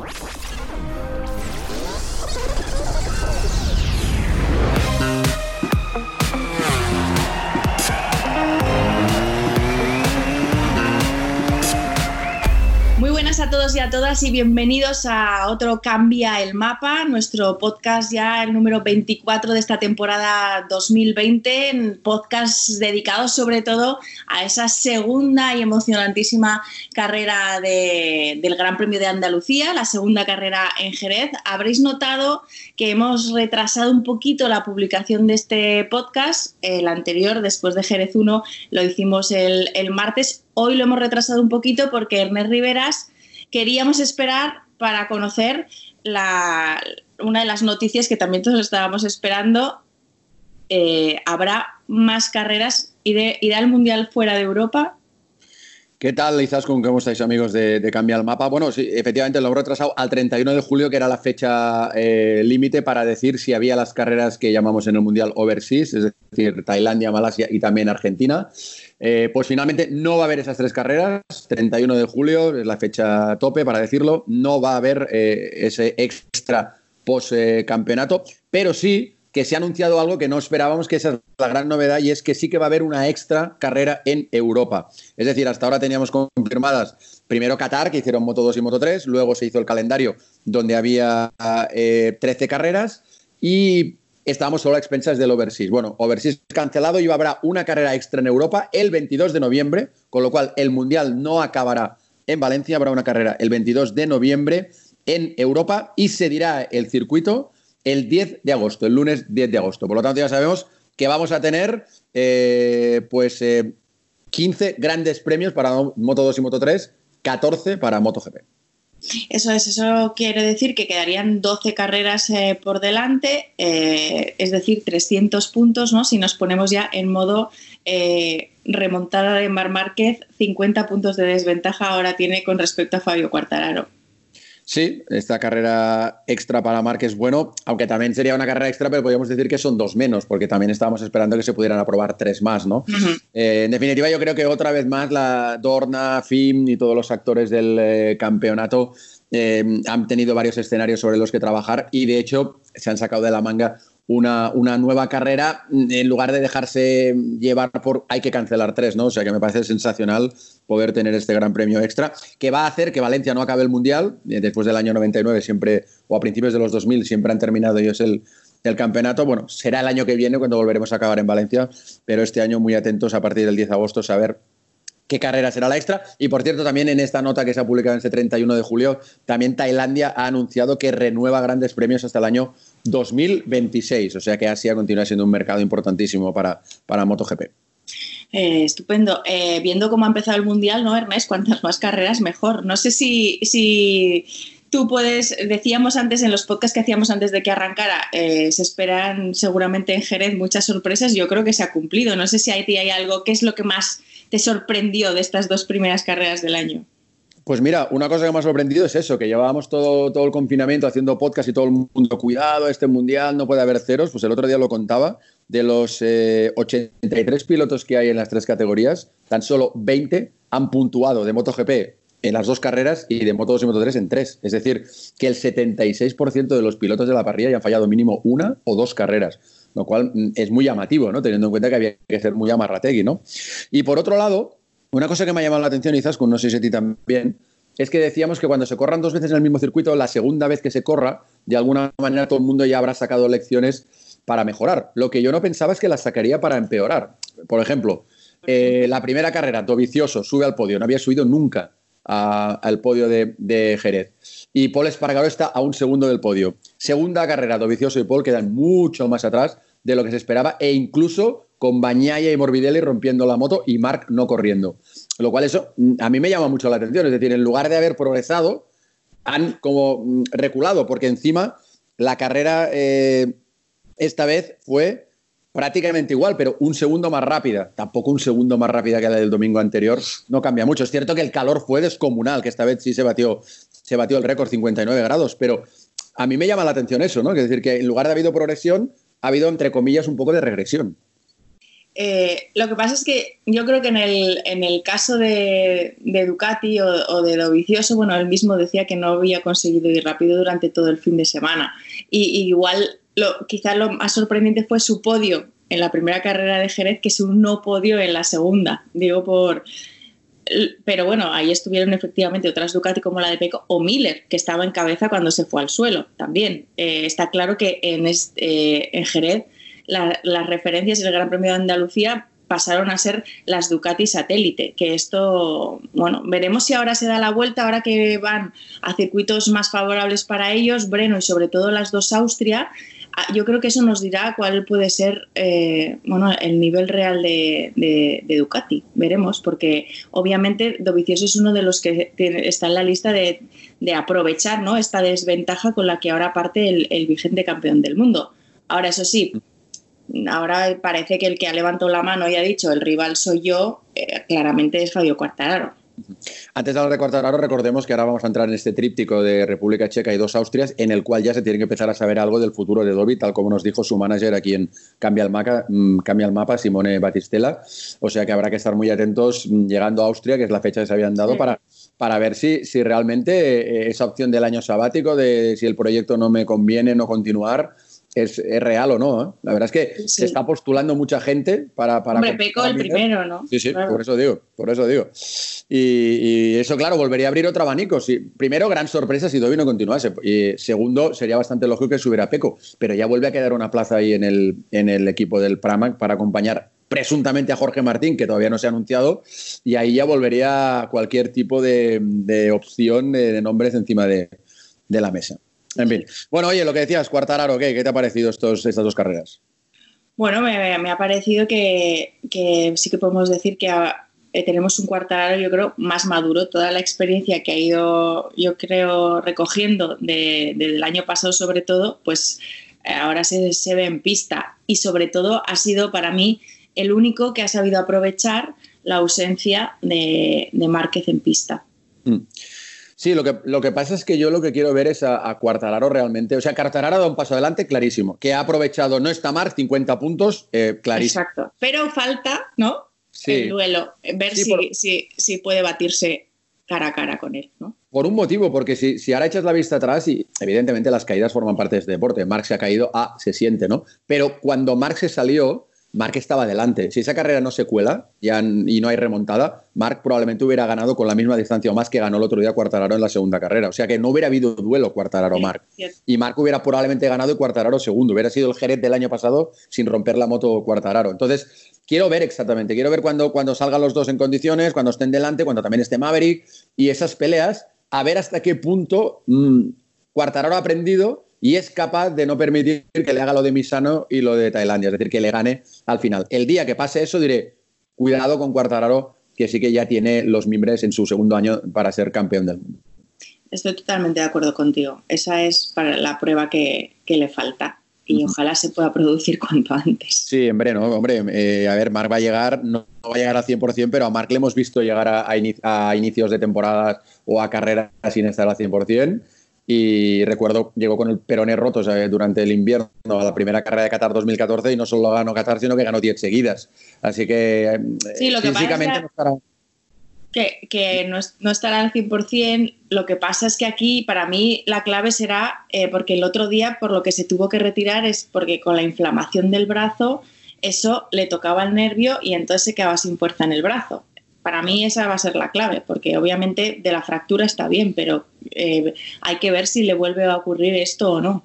ハハハハ! A todos y a todas y bienvenidos a otro Cambia el Mapa, nuestro podcast ya el número 24 de esta temporada 2020, podcast dedicado sobre todo a esa segunda y emocionantísima carrera del Gran Premio de Andalucía, la segunda carrera en Jerez. Habréis notado que hemos retrasado un poquito la publicación de este podcast, el anterior, después de Jerez 1, lo hicimos el, el martes. Hoy lo hemos retrasado un poquito porque Ernest Riveras queríamos esperar para conocer una de las noticias que también todos estábamos esperando. Eh, ¿Habrá más carreras? ¿Irá el Mundial fuera de Europa? ¿Qué tal, Izaskun? ¿Cómo estáis, amigos de, de Cambia el Mapa? Bueno, sí, efectivamente lo hemos retrasado al 31 de julio, que era la fecha eh, límite para decir si había las carreras que llamamos en el Mundial Overseas, es decir, Tailandia, Malasia y también Argentina. Eh, pues finalmente no va a haber esas tres carreras. 31 de julio es la fecha tope, para decirlo. No va a haber eh, ese extra post-campeonato, pero sí que se ha anunciado algo que no esperábamos, que esa es la gran novedad, y es que sí que va a haber una extra carrera en Europa. Es decir, hasta ahora teníamos confirmadas primero Qatar, que hicieron Moto 2 y Moto 3, luego se hizo el calendario donde había 13 eh, carreras, y estábamos solo a expensas del Overseas. Bueno, Overseas cancelado y habrá una carrera extra en Europa el 22 de noviembre, con lo cual el Mundial no acabará en Valencia, habrá una carrera el 22 de noviembre en Europa y se dirá el circuito el 10 de agosto, el lunes 10 de agosto. Por lo tanto, ya sabemos que vamos a tener eh, pues 15 eh, grandes premios para Moto 2 y Moto 3, 14 para MotoGP. Eso es, eso quiere decir que quedarían 12 carreras eh, por delante, es decir, 300 puntos, ¿no? Si nos ponemos ya en modo remontada de Mar Márquez, 50 puntos de desventaja ahora tiene con respecto a Fabio Quartararo. Sí, esta carrera extra para Mark es bueno, aunque también sería una carrera extra, pero podríamos decir que son dos menos, porque también estábamos esperando que se pudieran aprobar tres más, ¿no? Eh, en definitiva, yo creo que otra vez más la Dorna, FIM y todos los actores del eh, campeonato eh, han tenido varios escenarios sobre los que trabajar y de hecho se han sacado de la manga una, nueva carrera en lugar de dejarse llevar por hay que cancelar tres, ¿no? O sea que me parece sensacional poder tener este gran premio extra que va a hacer que Valencia no acabe el Mundial. Eh, después del año 99 siempre, o a principios de los 2000 siempre han terminado ellos el, el campeonato. Bueno, será el año que viene cuando volveremos a acabar en Valencia, pero este año muy atentos a partir del 10 de agosto saber qué carrera será la extra. Y por cierto, también en esta nota que se ha publicado este 31 de julio, también Tailandia ha anunciado que renueva grandes premios hasta el año 2026. O sea que Asia continúa siendo un mercado importantísimo para, para MotoGP. Eh, estupendo. Eh, viendo cómo ha empezado el Mundial, ¿no, Ernest? Cuantas más carreras, mejor. No sé si, si tú puedes, decíamos antes en los podcasts que hacíamos antes de que arrancara, eh, se esperan seguramente en Jerez muchas sorpresas. Yo creo que se ha cumplido. No sé si hay, hay algo, ¿qué es lo que más te sorprendió de estas dos primeras carreras del año? Pues mira, una cosa que me ha sorprendido es eso, que llevábamos todo, todo el confinamiento haciendo podcast y todo el mundo, cuidado, este mundial no puede haber ceros, pues el otro día lo contaba, de los 83 eh, pilotos que hay en las tres categorías, tan solo 20 han puntuado de MotoGP en las dos carreras y de Moto 2 y Moto 3 en tres. Es decir, que el 76% de los pilotos de la parrilla ya han fallado mínimo una o dos carreras, lo cual mm, es muy llamativo, ¿no? Teniendo en cuenta que había que ser muy amarrategui, ¿no? Y por otro lado, una cosa que me ha llamado la atención, con no sé si a ti también, es que decíamos que cuando se corran dos veces en el mismo circuito, la segunda vez que se corra, de alguna manera todo el mundo ya habrá sacado lecciones para mejorar. Lo que yo no pensaba es que las sacaría para empeorar. Por ejemplo, eh, la primera carrera, Dovicioso sube al podio, no había subido nunca al podio de, Jerez. Y Paul Espargaró está a un segundo del podio. Segunda carrera, Dovicioso y Paul quedan mucho más atrás de lo que se esperaba e incluso con Bañaya y Morbidelli rompiendo la moto y Mark no corriendo. Lo cual eso mm, a mí me llama mucho la atención. Es decir, en lugar de haber progresado, han como mm, reculado, porque encima la carrera eh, esta vez fue prácticamente igual, pero un segundo más rápida. Tampoco un segundo más rápida que la del domingo anterior. No cambia mucho. Es cierto que el calor fue descomunal, que esta vez sí se batió, se batió el récord 59 grados, pero a mí me llama la atención eso, ¿no? Es decir, que en lugar de haber habido progresión, ha habido, entre comillas, un poco de regresión. Eh, lo que pasa es que yo creo que en el, en el caso de, Ducati o, de Dovicioso, bueno, él mismo decía que no había conseguido ir rápido durante todo el fin de semana. Y, igual, lo, quizás lo más sorprendente fue su podio en la primera carrera de Jerez, que es un no podio en la segunda. Digo por. Pero bueno, ahí estuvieron efectivamente otras Ducati como la de Peco o Miller, que estaba en cabeza cuando se fue al suelo también. Eh, está claro que en, en Jerez las referencias del Gran Premio de Andalucía pasaron a ser las Ducati satélite, que esto, bueno, veremos si ahora se da la vuelta, ahora que van a circuitos más favorables para ellos, Breno y sobre todo las dos Austria, yo creo que eso nos dirá cuál puede ser eh, bueno, el nivel real de, Ducati. Veremos, porque obviamente Dovicioso es uno de los que está en la lista de, aprovechar ¿no? esta desventaja con la que ahora parte el, el vigente campeón del mundo. Ahora, eso sí, ahora parece que el que ha levantado la mano y ha dicho el rival soy yo, eh, claramente es Fabio Quartararo. Antes de hablar de Quartararo, recordemos que ahora vamos a entrar en este tríptico de República Checa y dos Austrias, en el cual ya se tiene que empezar a saber algo del futuro de Dobby, tal como nos dijo su manager aquí en Cambia el, Mapa, mm, Cambia el Mapa, Simone Batistella. O sea que habrá que estar muy atentos mm, llegando a Austria, que es la fecha que se habían dado, para, para ver si, si realmente eh, esa opción del año sabático, de si el proyecto no me conviene no continuar, es, real o no. ¿eh? La verdad es que se está postulando mucha gente para... para Hombre, Peco el primero, ¿no? Sí, sí, por eso digo, por eso digo. Y, eso, claro, volvería a abrir otro abanico. Sí, primero, gran sorpresa si Dobby no continuase. Y segundo, sería bastante lógico que subiera Peco, pero ya vuelve a quedar una plaza ahí en el, en el equipo del Pramac para acompañar presuntamente a Jorge Martín, que todavía no se ha anunciado, y ahí ya volvería cualquier tipo de, opción de, nombres encima de la mesa. En fin. Bueno, oye, lo que decías, Cuartararo, ¿qué, ¿Qué te ha parecido estos, estas dos carreras? Bueno, me, ha parecido que, sí que podemos decir que eh, tenemos un Cuartararo, yo creo, más maduro. Toda la experiencia que ha ido, yo creo, recogiendo del año pasado, sobre todo, pues eh, ahora se, ve en pista. Y sobre todo ha sido para mí el único que ha sabido aprovechar la ausencia de, Márquez en pista. Mm. Sí, lo que, lo que pasa es que yo lo que quiero ver es a, a Cuartararo realmente. O sea, Cuartararo ha dado un paso adelante clarísimo. Que ha aprovechado, no está Mar, 50 puntos, eh, clarísimo. Exacto. Pero falta, ¿no? Sí. El duelo. Ver si, si, puede batirse cara a cara con él, ¿no? Por un motivo, porque si, si, ahora echas la vista atrás, y evidentemente las caídas forman parte de este deporte. Marx se ha caído, ah, se siente, ¿no? Pero cuando Marx se salió, Mark estaba delante. Si esa carrera no se cuela ya, y no hay remontada, Mark probablemente hubiera ganado con la misma distancia o más que ganó el otro día Cuartararo en la segunda carrera. O sea que no hubiera habido duelo Cuartararo-Marc. Y Mark hubiera probablemente ganado y Cuartararo segundo. Hubiera sido el Jerez del año pasado sin romper la moto Cuartararo. Entonces, quiero ver exactamente. Quiero ver cuando, cuando salgan los dos en condiciones, cuando estén delante, cuando también esté Maverick y esas peleas, a ver hasta qué punto mmm, Cuartararo ha aprendido y es capaz de no permitir que le haga lo de Misano y lo de Tailandia, es decir, que le gane al final. El día que pase eso diré, cuidado con Cuartararo, que sí que ya tiene los mimbres en su segundo año para ser campeón del mundo. Estoy totalmente de acuerdo contigo. Esa es para la prueba que, le falta y ojalá se pueda producir cuanto antes. Sí, hombre, no, hombre, eh, a ver, Marc va a llegar, no, va a llegar al 100%, pero a Marc le hemos visto llegar a, a, inicios de temporadas o a carreras sin estar al 100%. Y recuerdo, llegó con el peroné roto durante el invierno a la primera carrera de Qatar 2014 y no solo ganó Qatar, sino que ganó 10 seguidas. Así que, sí, lo que físicamente no estará. Que, que no, no, estará al 100%. Lo que pasa es que aquí, para mí, la clave será, eh, porque el otro día, por lo que se tuvo que retirar, es porque con la inflamación del brazo, eso le tocaba el nervio y entonces se quedaba sin fuerza en el brazo para mí esa va a ser la clave, porque obviamente de la fractura está bien, pero eh, hay que ver si le vuelve a ocurrir esto o no.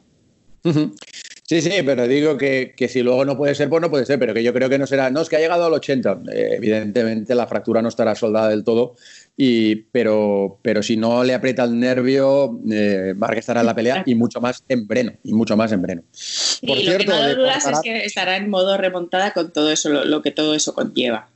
Sí, sí, pero digo que, si luego no puede ser, pues no puede ser, pero que yo creo que no será. No, es que ha llegado al 80. Eh, evidentemente la fractura no estará soldada del todo, y, pero, pero si no le aprieta el nervio, eh, Mark estará en la pelea y mucho más en Breno. Y mucho más en Breno. Por cierto, lo que no dudas es que estará en modo remontada con todo eso, lo que todo eso conlleva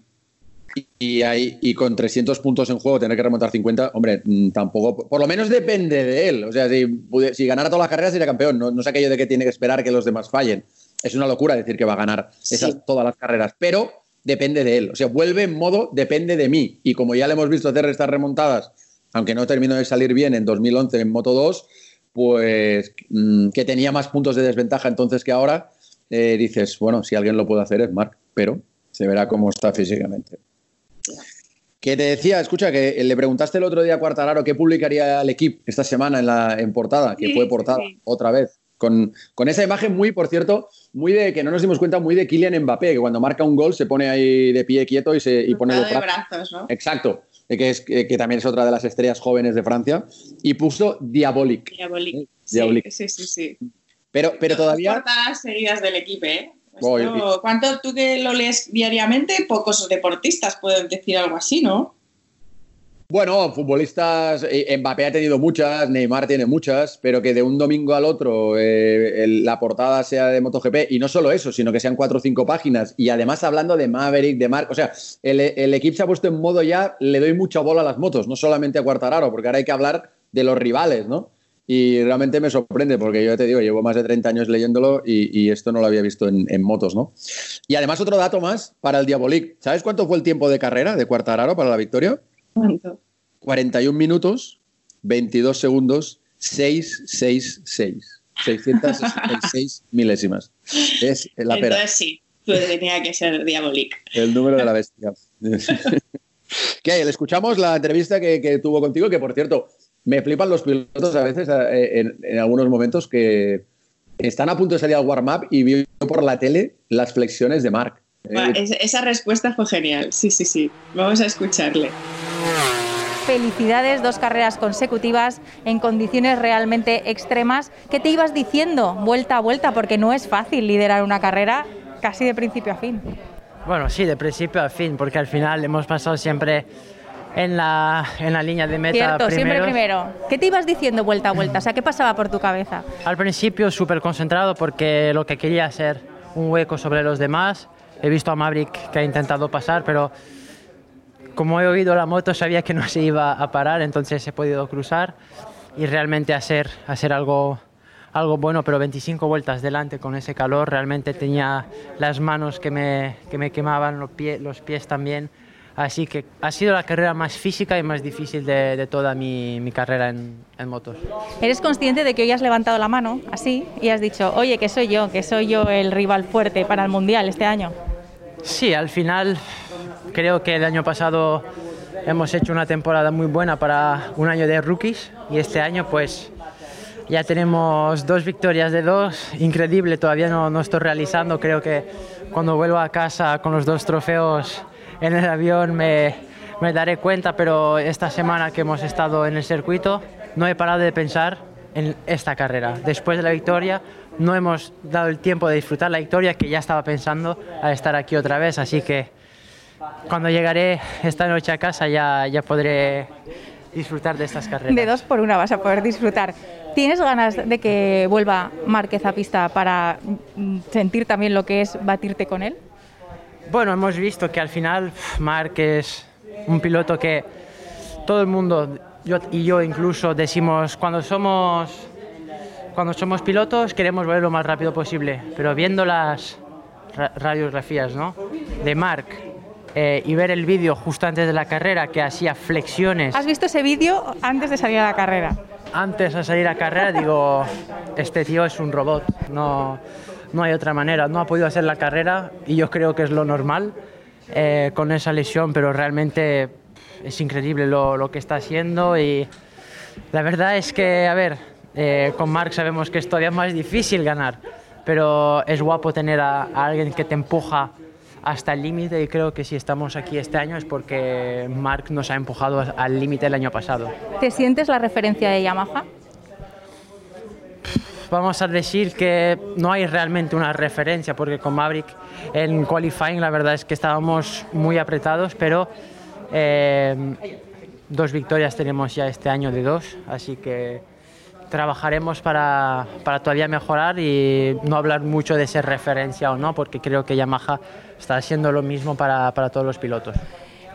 y, hay, y con 300 puntos en juego tener que remontar 50, hombre, mm, tampoco, por lo menos depende de él. O sea, si, si ganara todas las carreras sería campeón, no, no es aquello de que tiene que esperar que los demás fallen. Es una locura decir que va a ganar esas, todas las carreras, pero depende de él. O sea, vuelve en modo depende de mí. Y como ya le hemos visto hacer estas remontadas, aunque no terminó de salir bien en 2011 en Moto 2, pues mm, que tenía más puntos de desventaja entonces que ahora, eh, dices, bueno, si alguien lo puede hacer es Mark, pero Se verá cómo está físicamente. Que te decía, escucha, que le preguntaste el otro día a Cuartararo qué publicaría el equipo esta semana en, la, en portada, que fue portada otra vez. Con, con, esa imagen muy, por cierto, muy de que no nos dimos cuenta, muy de Kylian Mbappé, que cuando marca un gol se pone ahí de pie quieto y, se, y pone los brazos. ¿no? Exacto, que, es, que también es otra de las estrellas jóvenes de Francia, y puso Diabolic. Diabolic. Diabolic. Sí, sí, sí. Pero, pero todavía... Portadas seguidas del equipo, ¿eh? ¿Cuánto tú que lo lees diariamente? Pocos deportistas pueden decir algo así, ¿no? Bueno, futbolistas, eh, Mbappé ha tenido muchas, Neymar tiene muchas, pero que de un domingo al otro eh, la portada sea de MotoGP, y no solo eso, sino que sean cuatro o cinco páginas, y además hablando de Maverick, de Mark, o sea, el, el equipo se ha puesto en modo ya, le doy mucha bola a las motos, no solamente a Cuartararo, porque ahora hay que hablar de los rivales, ¿no? Y realmente me sorprende porque yo te digo, llevo más de 30 años leyéndolo y, esto no lo había visto en, motos, ¿no? Y además otro dato más para el Diabolic. ¿Sabes cuánto fue el tiempo de carrera de Cuartararo para la victoria? ¿Cuánto? 41 minutos, 22 segundos, 666. 666 milésimas. Es la pera. Entonces sí, tenía que ser Diabolic. El número de la bestia. ¿Qué? ¿Le escuchamos la entrevista que, que tuvo contigo? Que por cierto, me flipan los pilotos a veces eh, en, algunos momentos que están a punto de salir al warm-up y vio por la tele las flexiones de Mark. Eh, esa respuesta fue genial, sí, sí, sí. Vamos a escucharle. Felicidades, dos carreras consecutivas en condiciones realmente extremas. ¿Qué te ibas diciendo vuelta a vuelta? Porque no es fácil liderar una carrera casi de principio a fin. Bueno, sí, de principio a fin, porque al final hemos pasado siempre en la, en la línea de meta. Cierto, siempre primero. ¿Qué te ibas diciendo vuelta a vuelta? O sea, ¿qué pasaba por tu cabeza? Al principio súper concentrado porque lo que quería hacer un hueco sobre los demás. He visto a Maverick que ha intentado pasar, pero como he oído la moto sabía que no se iba a parar, entonces he podido cruzar y realmente hacer, hacer algo, algo bueno, pero 25 vueltas delante con ese calor, realmente tenía las manos que me, que me quemaban, los, pie, los pies también Así que ha sido la carrera más física y más difícil de, toda mi, carrera en, motos. ¿Eres consciente de que hoy has levantado la mano así y has dicho, oye, que soy yo, que soy yo el rival fuerte para el Mundial este año? Sí, al final creo que el año pasado hemos hecho una temporada muy buena para un año de rookies y este año pues ya tenemos dos victorias de dos, increíble, todavía no, no estoy realizando, creo que cuando vuelvo a casa con los dos trofeos en el avión me, me daré cuenta, pero esta semana que hemos estado en el circuito no he parado de pensar en esta carrera. Después de la victoria no hemos dado el tiempo de disfrutar la victoria que ya estaba pensando al estar aquí otra vez, así que cuando llegaré esta noche a casa ya, ya podré disfrutar de estas carreras. De dos por una vas a poder disfrutar. ¿Tienes ganas de que vuelva Márquez a pista para sentir también lo que es batirte con él? Bueno, hemos visto que al final Mark es un piloto que todo el mundo, yo y yo incluso, decimos cuando somos, cuando somos pilotos queremos volver lo más rápido posible, pero viendo las radiografías ¿no? de Mark eh, y ver el vídeo justo antes de la carrera que hacía flexiones. ¿Has visto ese vídeo antes de salir a la carrera? Antes de salir a la carrera digo, este tío es un robot, no no hay otra manera. No ha podido hacer la carrera y yo creo que es lo normal eh, con esa lesión, pero realmente es increíble lo, lo, que está haciendo y la verdad es que, a ver, eh, con Mark sabemos que es todavía más difícil ganar, pero es guapo tener a, a alguien que te empuja hasta el límite y creo que si estamos aquí este año es porque Mark nos ha empujado al límite el año pasado. ¿Te sientes la referencia de Yamaha? Vamos a decir que no hay realmente una referencia, porque con Maverick en qualifying la verdad es que estábamos muy apretados, pero eh, dos victorias tenemos ya este año de dos, así que trabajaremos para, para, todavía mejorar y no hablar mucho de ser referencia o no, porque creo que Yamaha está haciendo lo mismo para, para todos los pilotos.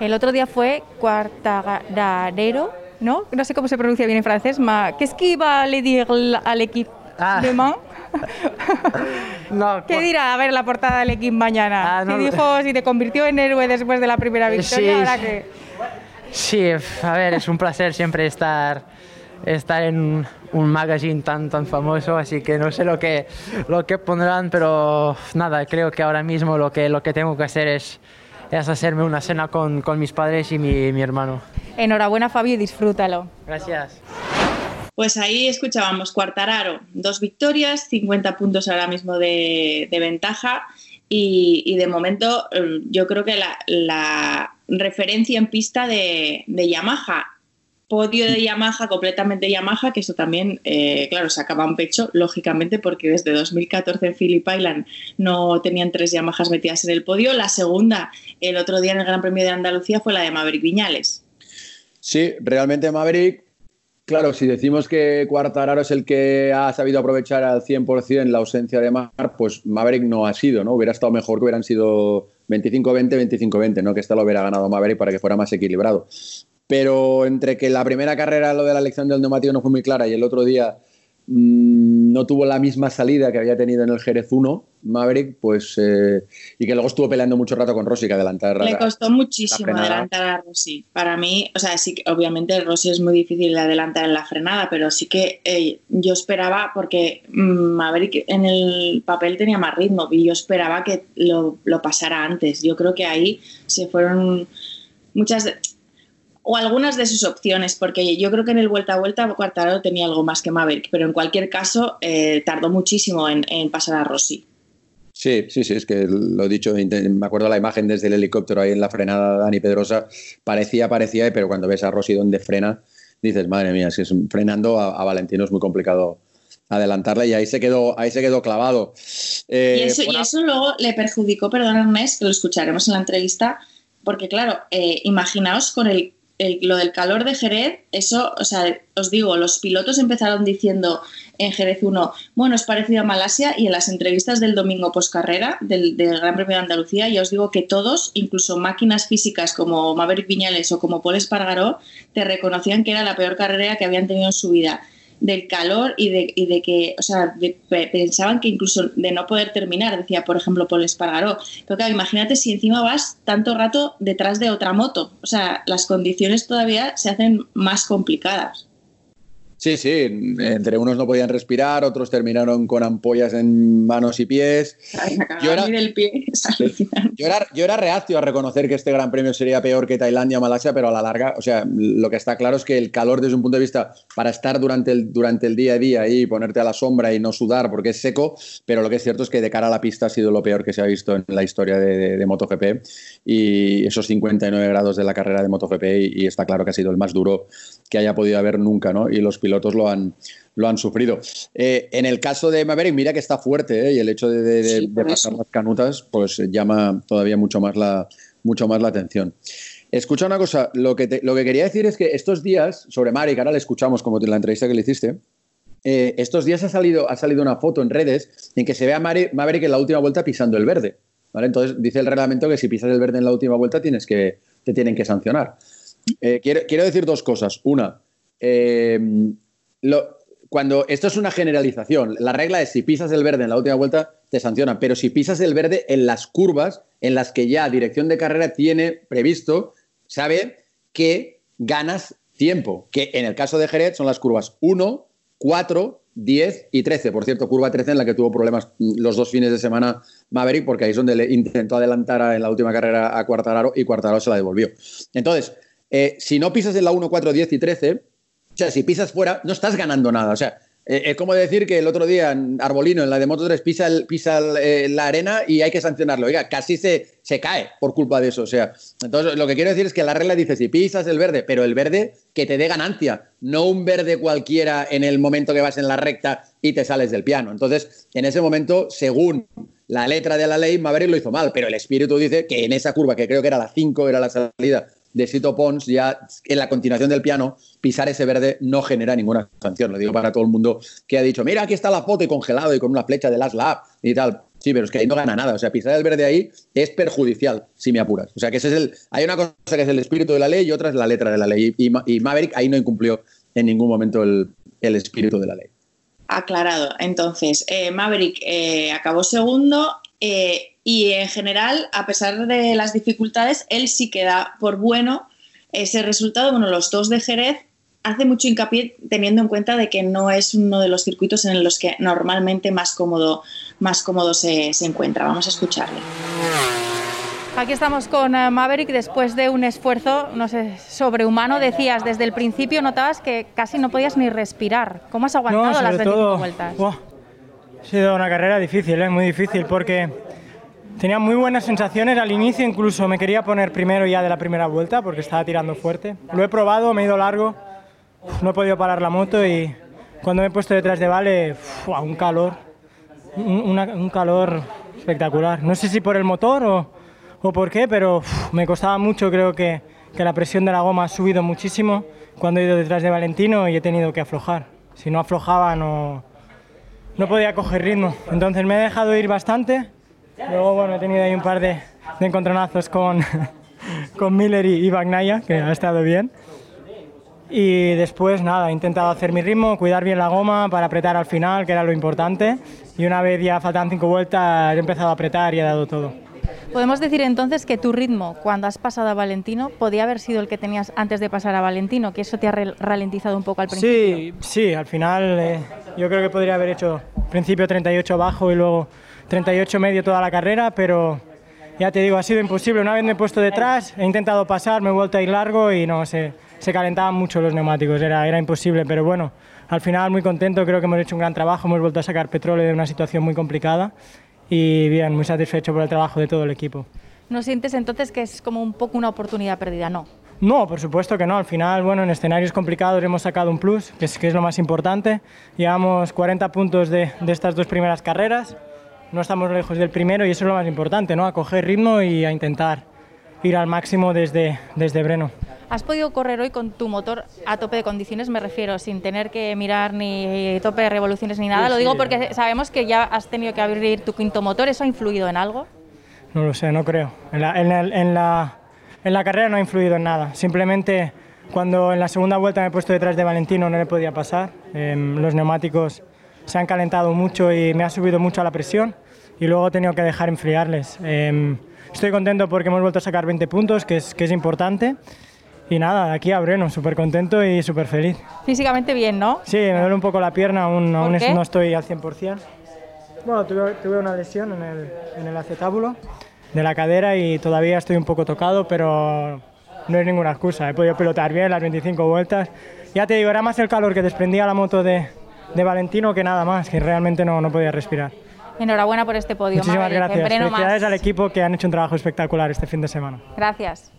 El otro día fue Cuartagadero, ¿no? No sé cómo se pronuncia bien en francés, ma ¿qué es que iba a decir al equipo Ah. ¿Qué dirá? A ver, la portada del equipo mañana. Ah, si dijo, si te convirtió en héroe después de la primera victoria, sí, Sí, a ver, es un placer siempre estar estar en un magazine tan, tan famoso, así que no sé lo que, lo que pondrán, pero nada, creo que ahora mismo lo que, lo que tengo que hacer es, es hacerme una cena con, con mis padres y mi, mi hermano. Enhorabuena Fabio disfrútalo. Gracias. Pues ahí escuchábamos Cuartararo, dos victorias, 50 puntos ahora mismo de, de ventaja y, de momento mm, yo creo que la, referencia en pista de, de, Yamaha, podio de Yamaha, completamente Yamaha, que eso también, eh, claro, sacaba un pecho, lógicamente, porque desde 2014 en Phillip Island no tenían tres Yamahas metidas en el podio. La segunda, el otro día en el Gran Premio de Andalucía, fue la de Maverick Viñales. Sí, realmente Maverick Claro, si decimos que Cuartararo es el que ha sabido aprovechar al 100% la ausencia de Mar, pues Maverick no ha sido, ¿no? Hubiera estado mejor que hubieran sido 25-20, 25-20, ¿no? Que esta lo hubiera ganado Maverick para que fuera más equilibrado. Pero entre que la primera carrera, lo de la elección del neumático no fue muy clara y el otro día mmm, no tuvo la misma salida que había tenido en el Jerez 1, Maverick, pues. Eh, y que luego estuvo peleando mucho rato con Rossi, que adelantar. Le costó muchísimo adelantar a Rossi. Para mí, o sea, sí que obviamente Rossi es muy difícil de adelantar en la frenada, pero sí que eh, yo esperaba, porque mmm, Maverick en el papel tenía más ritmo y yo esperaba que lo, lo pasara antes. Yo creo que ahí se fueron muchas. O algunas de sus opciones, porque yo creo que en el vuelta a vuelta Cuartararo tenía algo más que Maverick, pero en cualquier caso eh, tardó muchísimo en, en, pasar a Rossi. Sí, sí, sí, es que lo he dicho, me acuerdo la imagen desde el helicóptero ahí en la frenada de Dani Pedrosa, parecía, parecía, pero cuando ves a Rossi donde frena, dices, madre mía, si es frenando a, a Valentino es muy complicado adelantarle y ahí se quedó, ahí se quedó clavado. Eh, y, eso, y, eso, luego le perjudicó, perdón Ernest, que lo escucharemos en la entrevista, porque claro, eh, imaginaos con el el, lo del calor de Jerez, eso, o sea, os digo, los pilotos empezaron diciendo en Jerez 1, bueno, es parecido a Malasia, y en las entrevistas del domingo poscarrera del, del Gran Premio de Andalucía, ya os digo que todos, incluso máquinas físicas como Maverick Viñales o como Paul Espargaró, te reconocían que era la peor carrera que habían tenido en su vida del calor y de, y de que, o sea, de, pensaban que incluso de no poder terminar, decía, por ejemplo, Paul Espargaró. Pero claro, imagínate si encima vas tanto rato detrás de otra moto. O sea, las condiciones todavía se hacen más complicadas. Sí, sí, entre unos no podían respirar, otros terminaron con ampollas en manos y pies. Ay, yo, era, del pie, yo, era, yo era reacio a reconocer que este Gran Premio sería peor que Tailandia o Malasia, pero a la larga, o sea, lo que está claro es que el calor desde un punto de vista para estar durante el, durante el día a día y ponerte a la sombra y no sudar porque es seco, pero lo que es cierto es que de cara a la pista ha sido lo peor que se ha visto en la historia de, de, de MotoGP y esos 59 grados de la carrera de MotoGP y, y está claro que ha sido el más duro que haya podido haber nunca, ¿no? Y los pilotos lo han, lo han sufrido. Eh, en el caso de Maverick, mira que está fuerte, ¿eh? Y el hecho de, de, sí, de pasar las canutas, pues llama todavía mucho más la, mucho más la atención. Escucha una cosa, lo que, te, lo que quería decir es que estos días, sobre Maverick, ahora le escuchamos como en la entrevista que le hiciste, eh, estos días ha salido, ha salido una foto en redes en que se ve a Maverick en la última vuelta pisando el verde. ¿vale? Entonces dice el reglamento que si pisas el verde en la última vuelta tienes que, te tienen que sancionar. Eh, quiero, quiero, decir dos cosas. Una, eh, lo, cuando esto es una generalización, la regla es si pisas el verde en la última vuelta, te sancionan, pero si pisas el verde en las curvas en las que ya dirección de carrera tiene previsto, sabe que ganas tiempo, que en el caso de Jerez son las curvas 1, 4, 10 y 13. Por cierto, curva 13 en la que tuvo problemas los dos fines de semana Maverick, porque ahí es donde le intentó adelantar a, en la última carrera a Cuartararo y Cuartararo se la devolvió. Entonces, eh, si no pisas en la 1, 4, 10 y 13, o sea, si pisas fuera, no estás ganando nada. O sea, eh, es como decir que el otro día en Arbolino, en la de Moto 3, pisa, el, pisa eh, la arena y hay que sancionarlo. Oiga, casi se, se cae por culpa de eso. O sea, entonces lo que quiero decir es que la regla dice si pisas el verde, pero el verde que te dé ganancia, no un verde cualquiera en el momento que vas en la recta y te sales del piano. Entonces, en ese momento, según la letra de la ley, Maverick lo hizo mal, pero el espíritu dice que en esa curva, que creo que era la 5, era la salida de Sito Pons, ya en la continuación del piano, pisar ese verde no genera ninguna sanción. Lo digo para todo el mundo que ha dicho, mira, aquí está la foto y congelado y con una flecha de las lab y tal. Sí, pero es que ahí no gana nada. O sea, pisar el verde ahí es perjudicial, si me apuras. O sea, que ese es el. Hay una cosa que es el espíritu de la ley y otra es la letra de la ley. Y, Maverick ahí no incumplió en ningún momento el, el espíritu de la ley. Aclarado. Entonces, eh, Maverick eh, acabó segundo. Eh, y en general, a pesar de las dificultades, él sí queda por bueno ese resultado. Bueno, los dos de Jerez hace mucho hincapié teniendo en cuenta de que no es uno de los circuitos en los que normalmente más cómodo, más cómodo se, se encuentra. Vamos a escucharle. Aquí estamos con eh, Maverick después de un esfuerzo, no sé, sobrehumano. Decías, desde el principio notabas que casi no podías ni respirar. ¿Cómo has aguantado no, las 25 todo, vueltas? Wow. Ha sido una carrera difícil, ¿eh? muy difícil, porque tenía muy buenas sensaciones al inicio, incluso me quería poner primero ya de la primera vuelta, porque estaba tirando fuerte. Lo he probado, me he ido largo, no he podido parar la moto y cuando me he puesto detrás de Vale, un calor, un, un calor espectacular. No sé si por el motor o, o por qué, pero me costaba mucho, creo que, que la presión de la goma ha subido muchísimo cuando he ido detrás de Valentino y he tenido que aflojar. Si no aflojaba no, no podía coger ritmo. Entonces me he dejado ir bastante. Luego, bueno, he tenido ahí un par de, de encontronazos con, con Miller y, y Bagnaia, que ha estado bien. Y después, nada, he intentado hacer mi ritmo, cuidar bien la goma para apretar al final, que era lo importante. Y una vez ya faltan cinco vueltas, he empezado a apretar y he dado todo. Podemos decir entonces que tu ritmo cuando has pasado a Valentino podía haber sido el que tenías antes de pasar a Valentino, que eso te ha ralentizado un poco al principio. Sí, sí, al final eh, yo creo que podría haber hecho principio 38 bajo y luego 38 medio toda la carrera, pero ya te digo, ha sido imposible. Una vez me he puesto detrás, he intentado pasar, me he vuelto a ir largo y no, se, se calentaban mucho los neumáticos, era, era imposible, pero bueno, al final muy contento, creo que hemos hecho un gran trabajo, hemos vuelto a sacar petróleo de una situación muy complicada y bien, muy satisfecho por el trabajo de todo el equipo. ¿No sientes entonces que es como un poco una oportunidad perdida? No. No, por supuesto que no. Al final, bueno, en escenarios complicados hemos sacado un plus, que es, que es lo más importante. Llevamos 40 puntos de, de estas dos primeras carreras. No estamos lejos del primero y eso es lo más importante, ¿no? A coger ritmo y a intentar ir al máximo desde, desde Breno. ¿Has podido correr hoy con tu motor a tope de condiciones? Me refiero, sin tener que mirar ni tope de revoluciones ni nada. Sí, Lo digo sí. porque sabemos que ya has tenido que abrir tu quinto motor. ¿Eso ha influido en algo? No lo sé, no creo. En la, en el- en la- en la carrera no ha influido en nada. Simplemente cuando en la segunda vuelta me he puesto detrás de Valentino no le podía pasar. Em, los neumáticos se han calentado mucho y me ha subido mucho la presión y luego he tenido que dejar enfriarles. Em, estoy contento porque hemos vuelto a sacar 20 puntos, que es, que es importante. Y nada, de aquí a Breno, súper contento y súper feliz. Físicamente bien, ¿no? Sí, me duele un poco la pierna, aún, aún es- no estoy al 100%. Bueno, tuve, tuve una lesión en el, en el acetábulo de la cadera y todavía estoy un poco tocado, pero no es ninguna excusa. He podido pilotar bien las 25 vueltas. Ya te digo, era más el calor que desprendía la moto de, de Valentino que nada más, que realmente no, no podía respirar. Enhorabuena por este podio. Muchísimas Maverick. Gracias. Felicidades más. al equipo que han hecho un trabajo espectacular este fin de semana. Gracias.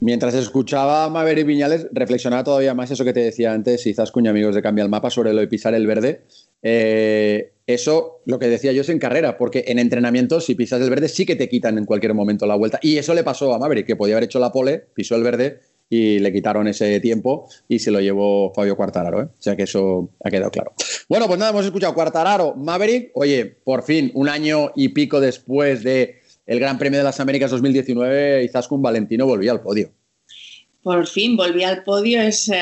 Mientras escuchaba a Maverick Viñales, reflexionaba todavía más eso que te decía antes, quizás cuña amigos de Cambia el Mapa, sobre lo de pisar el verde. Eh, eso, lo que decía yo, es en carrera, porque en entrenamiento, si pisas el verde, sí que te quitan en cualquier momento la vuelta. Y eso le pasó a Maverick, que podía haber hecho la pole, pisó el verde y le quitaron ese tiempo y se lo llevó Fabio Quartararo. ¿eh? O sea que eso ha quedado claro. Bueno, pues nada, hemos escuchado Quartararo, Maverick. Oye, por fin, un año y pico después de Gran Premio de las Américas 2019, Izaskun Valentino volvía al podio. Por fin volví al podio, es eh,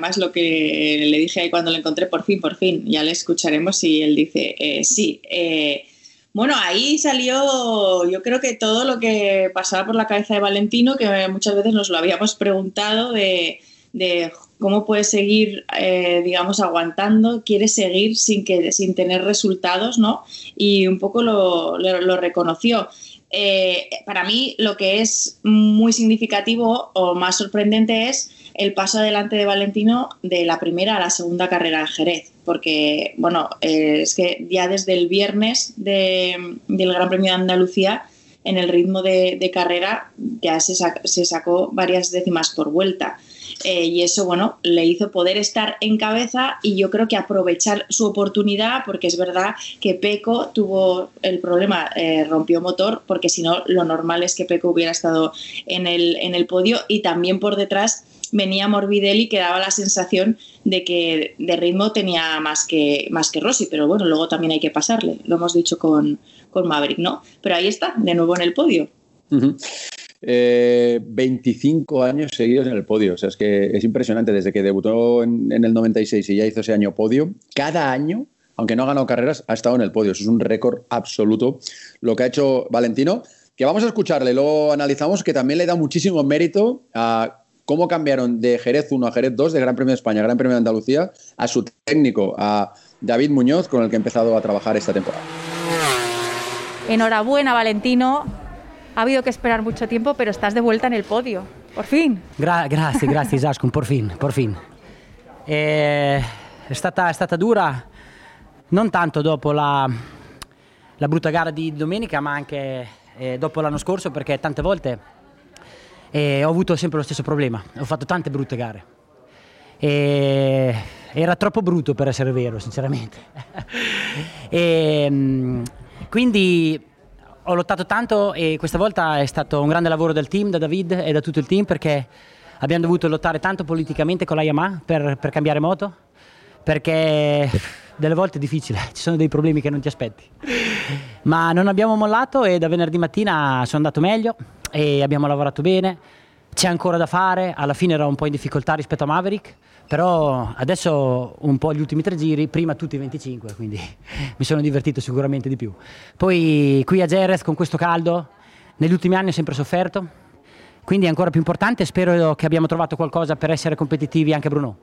más lo que le dije ahí cuando lo encontré, por fin, por fin. Ya le escucharemos si él dice eh, sí. Eh, bueno, ahí salió, yo creo que todo lo que pasaba por la cabeza de Valentino, que muchas veces nos lo habíamos preguntado de, de cómo puede seguir, eh, digamos, aguantando, quiere seguir sin, que, sin tener resultados, ¿no? Y un poco lo, lo, lo reconoció. Eh, para mí lo que es muy significativo o más sorprendente es el paso adelante de Valentino de la primera a la segunda carrera en Jerez, porque bueno, eh, es que ya desde el viernes de, del Gran Premio de Andalucía, en el ritmo de, carrera ya se, se, sacó varias décimas por vuelta. Eh, y eso, bueno, le hizo poder estar en cabeza y yo creo que aprovechar su oportunidad, porque es verdad que Peco tuvo el problema, eh, rompió motor, porque si no, lo normal es que Peco hubiera estado en el, en el podio y también por detrás venía Morbidelli que daba la sensación de que de ritmo tenía más que, más que Rossi, pero bueno, luego también hay que pasarle, lo hemos dicho con, con Maverick, ¿no? Pero ahí está, de nuevo en el podio. Eh, 25 años seguidos en el podio. O sea, es que es impresionante. Desde que debutó en, en, el 96 y ya hizo ese año podio, cada año, aunque no ha ganado carreras, ha estado en el podio. Es un récord absoluto lo que ha hecho Valentino. Que vamos a escucharle, luego analizamos que también le da muchísimo mérito a cómo cambiaron de Jerez 1 a Jerez 2, de Gran Premio de España, Gran Premio de Andalucía, a su técnico, a David Muñoz, con el que he empezado a trabajar esta temporada. Enhorabuena, Valentino. Ha habido que esperar mucho tiempo, pero estás de vuelta en el podio. Por fin. Gra- grazie, grazie Zascon, por fin, por fin. Eh, è, stata, è stata dura, non tanto dopo la, la brutta gara di domenica, ma anche eh, dopo l'anno scorso, perché tante volte eh, ho avuto sempre lo stesso problema. Ho fatto tante brutte gare. E era troppo brutto per essere vero, sinceramente. e, mm, quindi ho lottato tanto e questa volta è stato un grande lavoro del team, da David e da tutto il team perché abbiamo dovuto lottare tanto politicamente con la Yamaha per, per cambiare moto perché delle volte è difficile, ci sono dei problemi che non ti aspetti. Ma non abbiamo mollato e da venerdì mattina sono andato meglio e abbiamo lavorato bene. C'è ancora da fare, alla fine ero un po' in difficoltà rispetto a Maverick, però adesso un po' gli ultimi tre giri, prima tutti i 25, quindi mi sono divertito sicuramente di più. Poi qui a Jerez con questo caldo, negli ultimi anni ho sempre sofferto, quindi è ancora più importante, spero che abbiamo trovato qualcosa per essere competitivi anche a Bruno.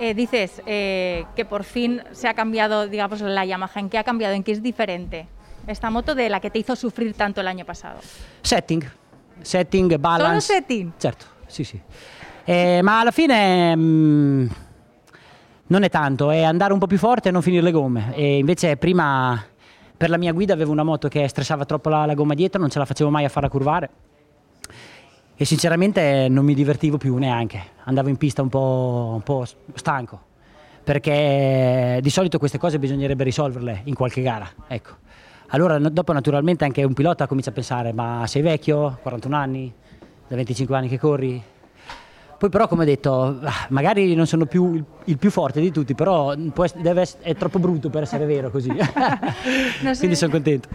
Eh, dices eh, que por fin se ha cambiado, digamos, la Yamaha. ¿En qué ha cambiado? ¿En qué es diferente esta moto de la que te hizo sufrir tanto el año pasado? Setting, setting, balance. Solo setting? Certo, sì, sì. Eh, ma alla fine mm, non è tanto, è andare un po' più forte e non finire le gomme. E invece prima per la mia guida avevo una moto che stressava troppo la, la gomma dietro, non ce la facevo mai a farla curvare. E sinceramente non mi divertivo più neanche, andavo in pista un po', un po' stanco, perché di solito queste cose bisognerebbe risolverle in qualche gara. Ecco. Allora dopo naturalmente anche un pilota comincia a pensare ma sei vecchio, 41 anni, da 25 anni che corri. Poi però come ho detto, magari non sono più il, il più forte di tutti, però può ess- deve ess- è troppo brutto per essere vero così. No sé. Quindi sono contento.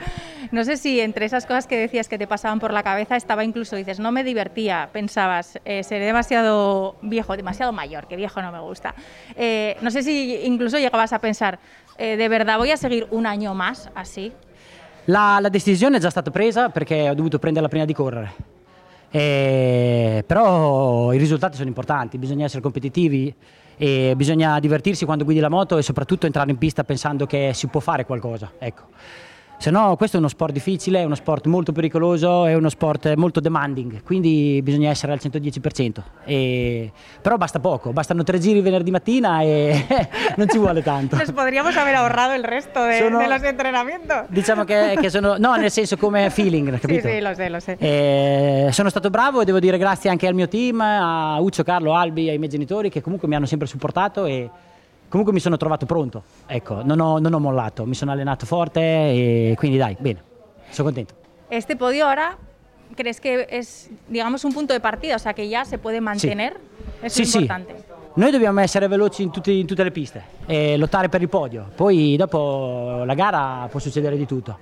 No sé si entre esas cosas que decías que te pasaban por la cabeza estaba incluso, dices, no me divertía, pensabas, eh, seré demasiado viejo, demasiado mayor, que viejo no me gusta. Eh, no sé si incluso llegabas a pensar, eh, ¿de verdad voy a seguir un año más así? La, la decisione è già stata presa perché ho dovuto prenderla prima di correre. Eh, però i risultati sono importanti, bisogna essere competitivi e bisogna divertirsi quando guidi la moto e soprattutto entrare in pista pensando che si può fare qualcosa. Ecco. Se no questo è uno sport difficile, è uno sport molto pericoloso, è uno sport molto demanding, quindi bisogna essere al 110%. E- però basta poco, bastano tre giri venerdì mattina e non ci vuole tanto. Nos podríamos haber ahorrado el resto de, Sono- de los entrenamientos. Diciamo che, che sono, no, nel senso come feeling, capito? sí, lo sé, lo sé. Eh, sono stato bravo e devo dire grazie anche al mio team, a Uccio, Carlo, Albi, ai miei genitori che comunque mi hanno sempre supportato e comunque mi sono trovato pronto. Ecco, non ho, non ho mollato, mi sono allenato forte e quindi dai, bene, sono contento. Este podio ahora, ¿crees que es, digamos, un punto de partida? O sea, que ya se puede mantener. Es Sì, sì. importante. Noi dobbiamo essere veloci in, tutti- in tutte le piste e lottare per il podio. Poi dopo la gara può succedere di tutto.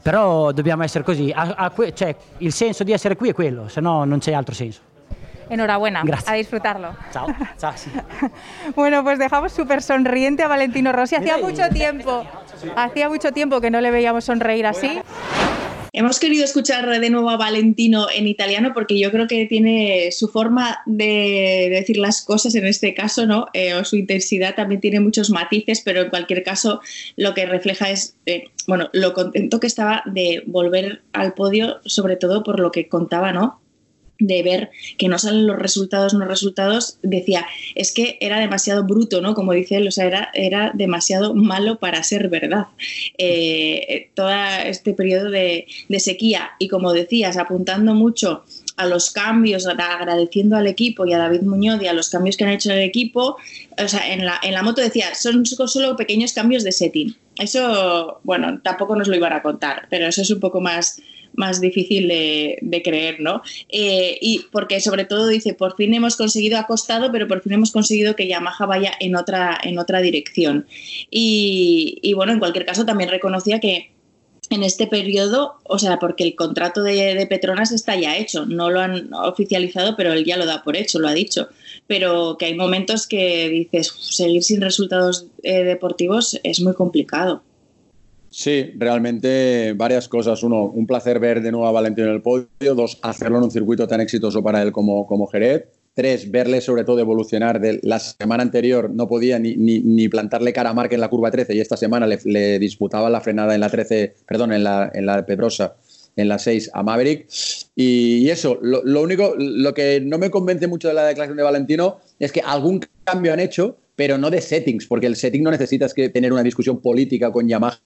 Però dobbiamo essere così. A- a cioè, il senso di essere qui è quello, se no non c'è altro senso. Enhorabuena. Gracias. A disfrutarlo. Ciao, ciao. sì. Bueno, pues dejamos súper sonriente a Valentino Rossi. Hacía Mira mucho tiempo, hacía mucho tiempo que no le veíamos sonreír así. Hemos querido escuchar de nuevo a Valentino en italiano porque yo creo que tiene su forma de decir las cosas en este caso, ¿no? Eh, o su intensidad también tiene muchos matices, pero en cualquier caso lo que refleja es, eh, bueno, lo contento que estaba de volver al podio, sobre todo por lo que contaba, ¿no? De ver que no salen los resultados, no resultados, decía, es que era demasiado bruto, ¿no? Como dice él, o sea, era, era demasiado malo para ser verdad. Eh, todo este periodo de, sequía y como decías, apuntando mucho a los cambios, agradeciendo al equipo y a David Muñoz y a los cambios que han hecho en el equipo, o sea, en la, en la moto decía, son solo pequeños cambios de setting. Eso, bueno, tampoco nos lo iban a contar, pero eso es un poco más, más difícil de, de creer, ¿no? Eh, y porque sobre todo dice, por fin hemos conseguido, ha costado, pero por fin hemos conseguido que Yamaha vaya en otra, en otra dirección. Y, y bueno, en cualquier caso también reconocía que en este periodo, o sea, porque el contrato de, de, Petronas está ya hecho, no lo han oficializado, pero él ya lo da por hecho, lo ha dicho, pero que hay momentos que dices, seguir sin resultados eh, deportivos es muy complicado. Sí, realmente varias cosas. Uno, un placer ver de nuevo a Valentino en el podio. Dos, hacerlo en un circuito tan exitoso para él como, como Jerez. 3, verle sobre todo evolucionar. De la semana anterior no podía ni, ni, plantarle cara a Mark en la curva 13 y esta semana le, disputaba la frenada en la 13, perdón, en la, en la Pedrosa en la 6 a Maverick. Y, eso, lo, único, lo que no me convence mucho de la declaración de Valentino es que algún cambio han hecho, pero no de settings, porque el setting no necesitas que tener una discusión política con Yamaha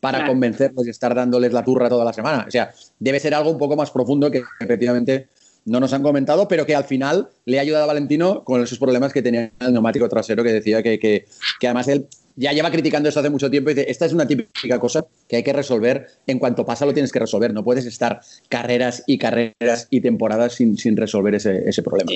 para convencerlos y estar dándoles la turra toda la semana. O sea, debe ser algo un poco más profundo que efectivamente no nos han comentado, pero que al final le ha ayudado a Valentino con esos problemas que tenía el neumático trasero, que decía que, que, que además él ya lleva criticando esto hace mucho tiempo y dice, esta es una típica cosa que hay que resolver, en cuanto pasa lo tienes que resolver, no puedes estar carreras y carreras y temporadas sin, sin resolver ese, ese problema.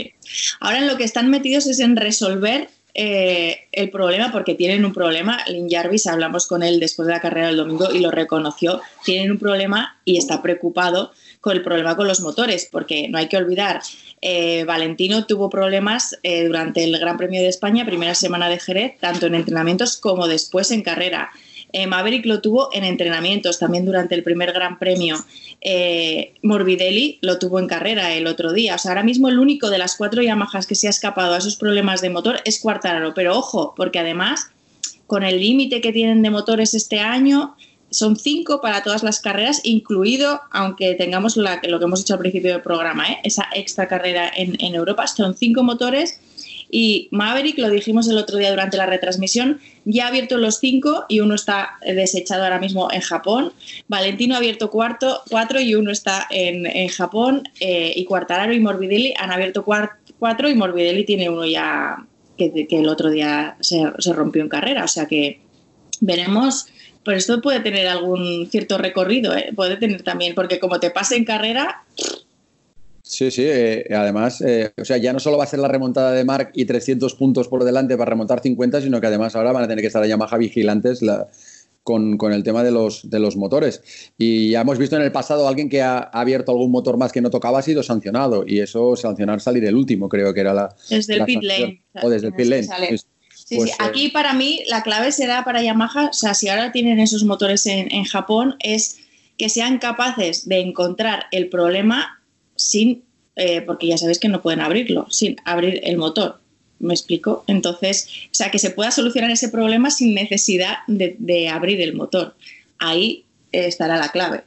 Ahora en lo que están metidos es en resolver eh, el problema, porque tienen un problema, Lynn Jarvis, hablamos con él después de la carrera del domingo y lo reconoció, tienen un problema y está preocupado con el problema con los motores, porque no hay que olvidar, eh, Valentino tuvo problemas eh, durante el Gran Premio de España, primera semana de Jerez, tanto en entrenamientos como después en carrera. Eh, Maverick lo tuvo en entrenamientos también durante el primer Gran Premio. Eh, Morbidelli lo tuvo en carrera el otro día. O sea, ahora mismo el único de las cuatro Yamahas que se ha escapado a esos problemas de motor es Cuartararo. Pero ojo, porque además, con el límite que tienen de motores este año, son cinco para todas las carreras, incluido, aunque tengamos lo que hemos hecho al principio del programa, ¿eh? esa extra carrera en, en Europa, son cinco motores y Maverick, lo dijimos el otro día durante la retransmisión, ya ha abierto los cinco y uno está desechado ahora mismo en Japón. Valentino ha abierto cuarto, cuatro y uno está en, Japón. Eh, y Cuartararo y Morbidelli han abierto cuatro y Morbidelli tiene uno ya que, el otro día se, rompió en carrera. O sea que veremos pero esto puede tener algún cierto recorrido, ¿eh? puede tener también, porque como te pase en carrera, Sí, sí, eh, además, eh, o sea, ya no solo va a ser la remontada de Mark y 300 puntos por delante para remontar 50, sino que además ahora van a tener que estar a Yamaha vigilantes con, el tema de los, de los motores. Y ya hemos visto en el pasado alguien que ha, abierto algún motor más que no tocaba ha sido sancionado, y eso, sancionar salir el último, creo que era la. Desde el pit lane. O desde el pit lane. Sí, sí. Pues, Aquí eh, para mí la clave será para Yamaha, o sea, si ahora tienen esos motores en, en Japón, es que sean capaces de encontrar el problema sin, eh, porque ya sabéis que no pueden abrirlo, sin abrir el motor. ¿Me explico? Entonces, o sea, que se pueda solucionar ese problema sin necesidad de, abrir el motor. Ahí estará la clave.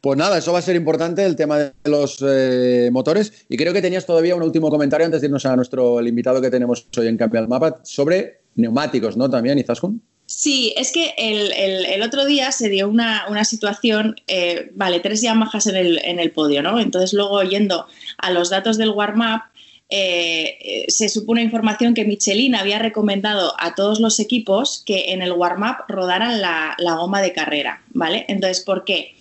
Pues nada, eso va a ser importante, el tema de los eh, motores. Y creo que tenías todavía un último comentario antes de irnos a nuestro invitado que tenemos hoy en Cambia el Mapa sobre neumáticos, ¿no? También, Izaskun. Sí, es que el, otro día se dio una, situación, eh, vale, tres Yamahas en el, en el podio, ¿no? Entonces luego yendo a los datos del warm-up, eh, eh, se supo una información que Michelin había recomendado a todos los equipos que en el warm-up rodaran la, goma de carrera, ¿vale? Entonces, ¿por qué?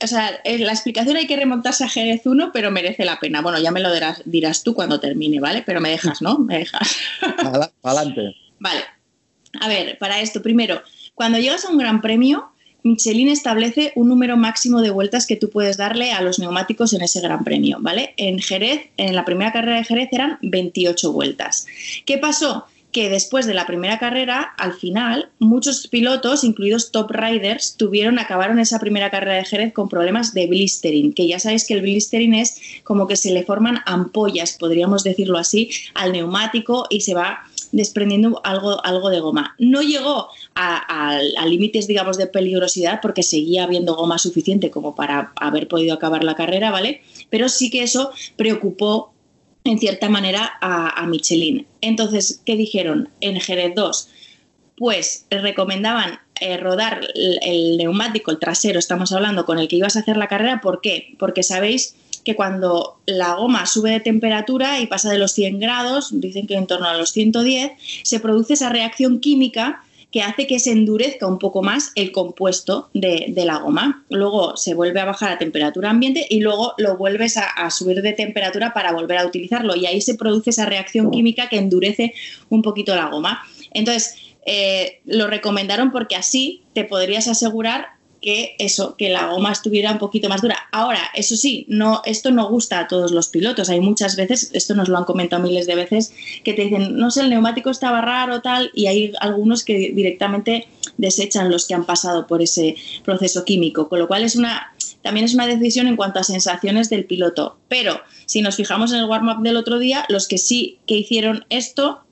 o sea, la explicación hay que remontarse a Jerez 1, pero merece la pena. Bueno, ya me lo dirás, dirás tú cuando termine, ¿vale? Pero me dejas, ¿no? Me dejas. Adelante. Vale. A ver, para esto, primero, cuando llegas a un gran premio, Michelin establece un número máximo de vueltas que tú puedes darle a los neumáticos en ese gran premio, ¿vale? En Jerez, en la primera carrera de Jerez eran 28 vueltas. ¿Qué pasó? que después de la primera carrera, al final, muchos pilotos, incluidos top riders, tuvieron, acabaron esa primera carrera de Jerez con problemas de blistering, que ya sabéis que el blistering es como que se le forman ampollas, podríamos decirlo así, al neumático y se va desprendiendo algo, algo de goma. No llegó a, límites, digamos, de peligrosidad porque seguía habiendo goma suficiente como para haber podido acabar la carrera, ¿vale? Pero sí que eso preocupó en cierta manera a, Michelin. Entonces, ¿qué dijeron? En Jerez 2, pues recomendaban eh, rodar el, el, neumático, el trasero, estamos hablando, con el que ibas a hacer la carrera. ¿Por qué? Porque sabéis que cuando la goma sube de temperatura y pasa de los 100 grados, dicen que en torno a los 110, se produce esa reacción química que hace que se endurezca un poco más el compuesto de, la goma. Luego se vuelve a bajar a temperatura ambiente y luego lo vuelves a, subir de temperatura para volver a utilizarlo. Y ahí se produce esa reacción química que endurece un poquito la goma. Entonces, eh, lo recomendaron porque así te podrías asegurar que eso, que la goma estuviera un poquito más dura. Ahora, eso sí, no, esto no gusta a todos los pilotos. Hay muchas veces, esto nos lo han comentado miles de veces, que te dicen, no sé, el neumático estaba raro tal, y hay algunos que directamente desechan los que han pasado por ese proceso químico. Con lo cual es una también es una decisión en cuanto a sensaciones del piloto. Pero si nos fijamos en el warm-up del otro día, los que sí que hicieron esto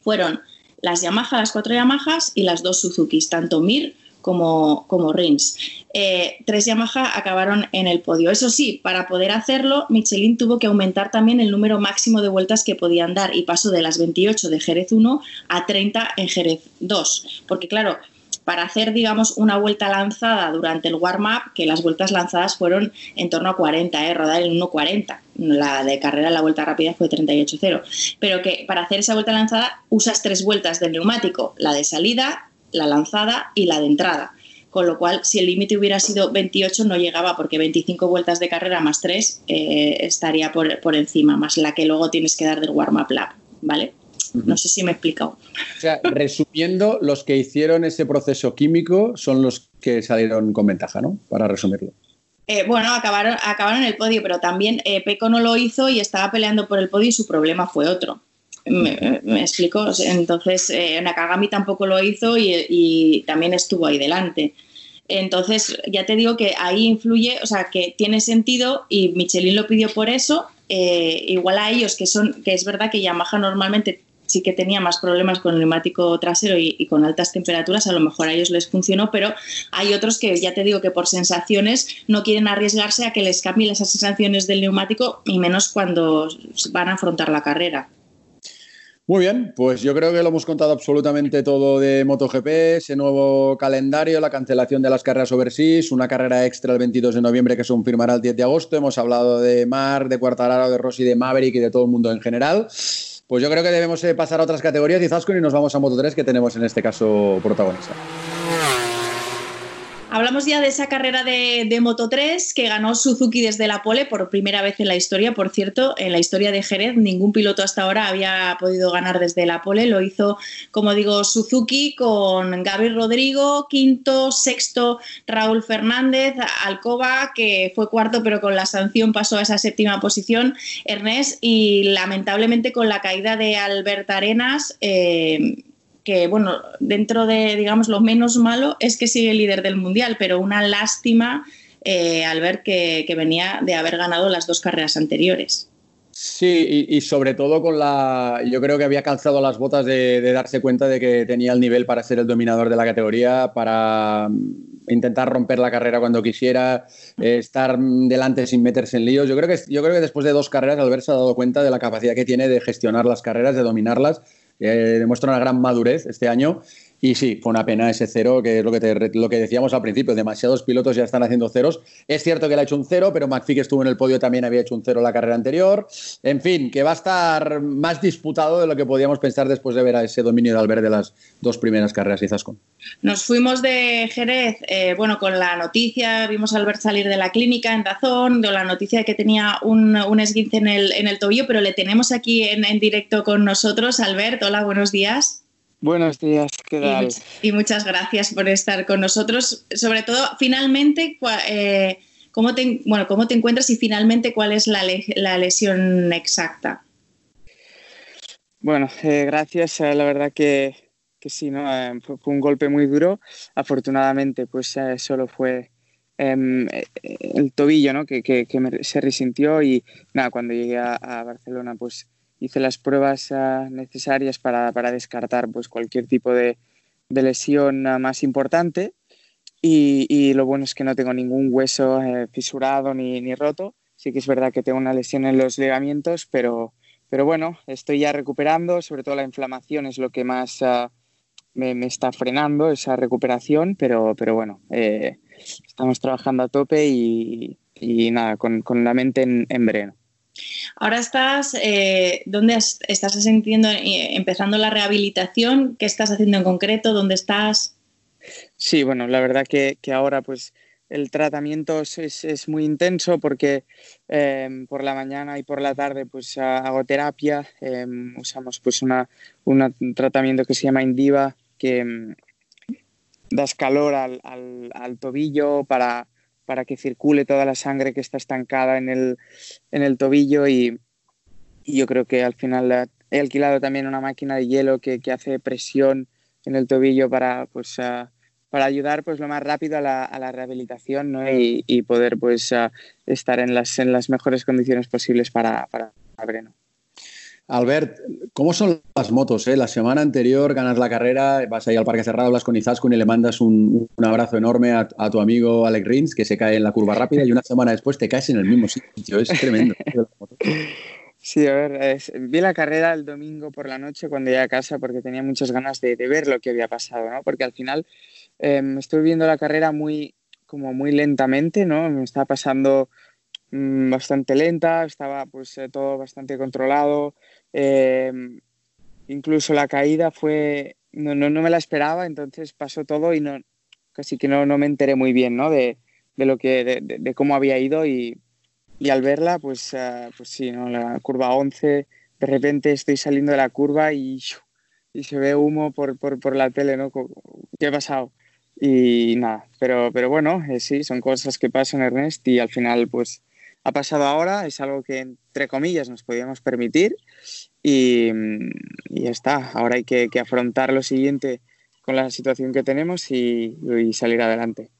fueron las Yamaha, las cuatro Yamahas y las dos Suzukis, tanto Mir como, como Rins. Eh, tres Yamaha acabaron en el podio. Eso sí, para poder hacerlo, Michelin tuvo que aumentar también el número máximo de vueltas que podían dar y pasó de las 28 de Jerez 1 a 30 en Jerez 2. Porque claro, para hacer, digamos, una vuelta lanzada durante el warm-up, que las vueltas lanzadas fueron en torno a 40, ¿eh? rodar en 1.40. La de carrera, la vuelta rápida fue 38.0. Pero que para hacer esa vuelta lanzada usas tres vueltas del neumático, la de salida, la lanzada y la de entrada. Con lo cual, si el límite hubiera sido 28, no llegaba, porque 25 vueltas de carrera más 3 eh, estaría por, por, encima, más la que luego tienes que dar del warm-up lap, ¿vale? No sé si me he explicado. O sea, resumiendo, los que hicieron ese proceso químico son los que salieron con ventaja, ¿no? Para resumirlo. Eh, bueno, acabaron, acabaron en el podio, pero también eh, Peco no lo hizo y estaba peleando por el podio y su problema fue otro. Me, explico. Entonces, eh, Nakagami tampoco lo hizo y, y, también estuvo ahí delante. Entonces, ya te digo que ahí influye, o sea, que tiene sentido y Michelin lo pidió por eso. Eh, igual a ellos, que son, que es verdad que Yamaha normalmente sí que tenía más problemas con el neumático trasero y, con altas temperaturas, a lo mejor a ellos les funcionó, pero hay otros que ya te digo que por sensaciones no quieren arriesgarse a que les cambien esas sensaciones del neumático y menos cuando van a afrontar la carrera. Muy bien, pues yo creo que lo hemos contado absolutamente todo de MotoGP, ese nuevo calendario, la cancelación de las carreras overseas, una carrera extra el 22 de noviembre que se confirmará el 10 de agosto. Hemos hablado de Mar, de Cuartararo, de Rossi, de Maverick y de todo el mundo en general. Pues yo creo que debemos eh, pasar a otras categorías y Zascon y nos vamos a Moto 3 que tenemos en este caso protagonista. Hablamos ya de esa carrera de, de, Moto 3 que ganó Suzuki desde la pole por primera vez en la historia. Por cierto, en la historia de Jerez, ningún piloto hasta ahora había podido ganar desde la pole. Lo hizo, como digo, Suzuki con Gabriel Rodrigo, quinto, sexto, Raúl Fernández, Alcoba, que fue cuarto, pero con la sanción pasó a esa séptima posición, Ernest, y lamentablemente con la caída de Albert Arenas. Eh, que, bueno, dentro de, digamos, lo menos malo es que sigue líder del Mundial, pero una lástima eh, al ver que, venía de haber ganado las dos carreras anteriores. Sí, y, sobre todo con la. Yo creo que había calzado las botas de, darse cuenta de que tenía el nivel para ser el dominador de la categoría, para intentar romper la carrera cuando quisiera, eh, estar delante sin meterse en líos. Yo creo, que, yo creo que después de dos carreras, Albert se ha dado cuenta de la capacidad que tiene de gestionar las carreras, de dominarlas eh, demuestra una gran madurez este año. Y sí, fue una pena ese cero, que es lo que, te, lo que decíamos al principio, demasiados pilotos ya están haciendo ceros. Es cierto que él ha hecho un cero, pero McPhee que estuvo en el podio también había hecho un cero la carrera anterior. En fin, que va a estar más disputado de lo que podíamos pensar después de ver a ese dominio de Albert de las dos primeras carreras, quizás con. Nos fuimos de Jerez, eh, bueno, con la noticia, vimos a Albert salir de la clínica en Dazón, de la noticia de que tenía un, esguince en el, tobillo, pero le tenemos aquí en directo con nosotros. Albert, hola, buenos días. Buenos días, ¿qué tal? Y, y, muchas gracias por estar con nosotros. Sobre todo, finalmente, eh, ¿cómo, te, bueno, ¿cómo te encuentras y finalmente cuál es la, la lesión exacta? Bueno, eh, gracias. La verdad que, que sí, ¿no? Eh, fue, un golpe muy duro. Afortunadamente, pues eh, solo fue em, el tobillo, ¿no? Que, que, que me, se resintió y nada, cuando llegué a, a Barcelona, pues hice las pruebas uh, necesarias para, para, descartar pues, cualquier tipo de, de lesión uh, más importante y, y, lo bueno es que no tengo ningún hueso eh, fisurado ni, ni, roto. Sí que es verdad que tengo una lesión en los ligamentos, pero, pero bueno, estoy ya recuperando, sobre todo la inflamación es lo que más uh, me, me, está frenando, esa recuperación, pero, pero bueno, eh, estamos trabajando a tope y, y nada, con, con, la mente en, en breno. Ahora estás, eh, ¿dónde estás sintiendo, eh, empezando la rehabilitación? ¿Qué estás haciendo en concreto? ¿Dónde estás? Sí, bueno, la verdad que, que ahora pues el tratamiento es, es, muy intenso porque eh, por la mañana y por la tarde pues hago terapia, eh, usamos pues una, un tratamiento que se llama Indiva que um, das calor al, al, al tobillo para para que circule toda la sangre que está estancada en el, en el tobillo y, yo creo que al final he alquilado también una máquina de hielo que, que hace presión en el tobillo para, pues, uh, para ayudar pues lo más rápido a la, rehabilitación ¿no? y, y, poder pues estar en las, en las mejores condiciones posibles para, para Breno. Albert, ¿cómo son las motos? Eh? La semana anterior ganas la carrera, vas ahí al Parque Cerrado, hablas con Izaskun y le mandas un, un abrazo enorme a, a, tu amigo Alex Rins, que se cae en la curva rápida, y una semana después te caes en el mismo sitio. Es tremendo. Sí, a ver, es, vi la carrera el domingo por la noche cuando llegué a casa porque tenía muchas ganas de, de ver lo que había pasado, ¿no? Porque al final eh, estoy viendo la carrera muy, como muy lentamente, ¿no? Me estaba pasando mmm, bastante lenta, estaba pues eh, todo bastante controlado. Eh, incluso la caída fue, no, no, no, me la esperaba, entonces pasó todo y no, casi que no, no me enteré muy bien, ¿no? De, de lo que, de, de, de, cómo había ido y, y al verla, pues, uh, pues sí, ¿no? La curva 11, de repente estoy saliendo de la curva y, y se ve humo por, por, por la tele, ¿no? ¿Qué ha pasado? Y nada, pero, pero bueno, eh, sí, son cosas que pasan, Ernest, y al final, pues ha pasado ahora, es algo que, entre comillas, nos podíamos permitir y, ya está. Ahora hay que, afrontar lo siguiente con la situación que tenemos y, salir adelante.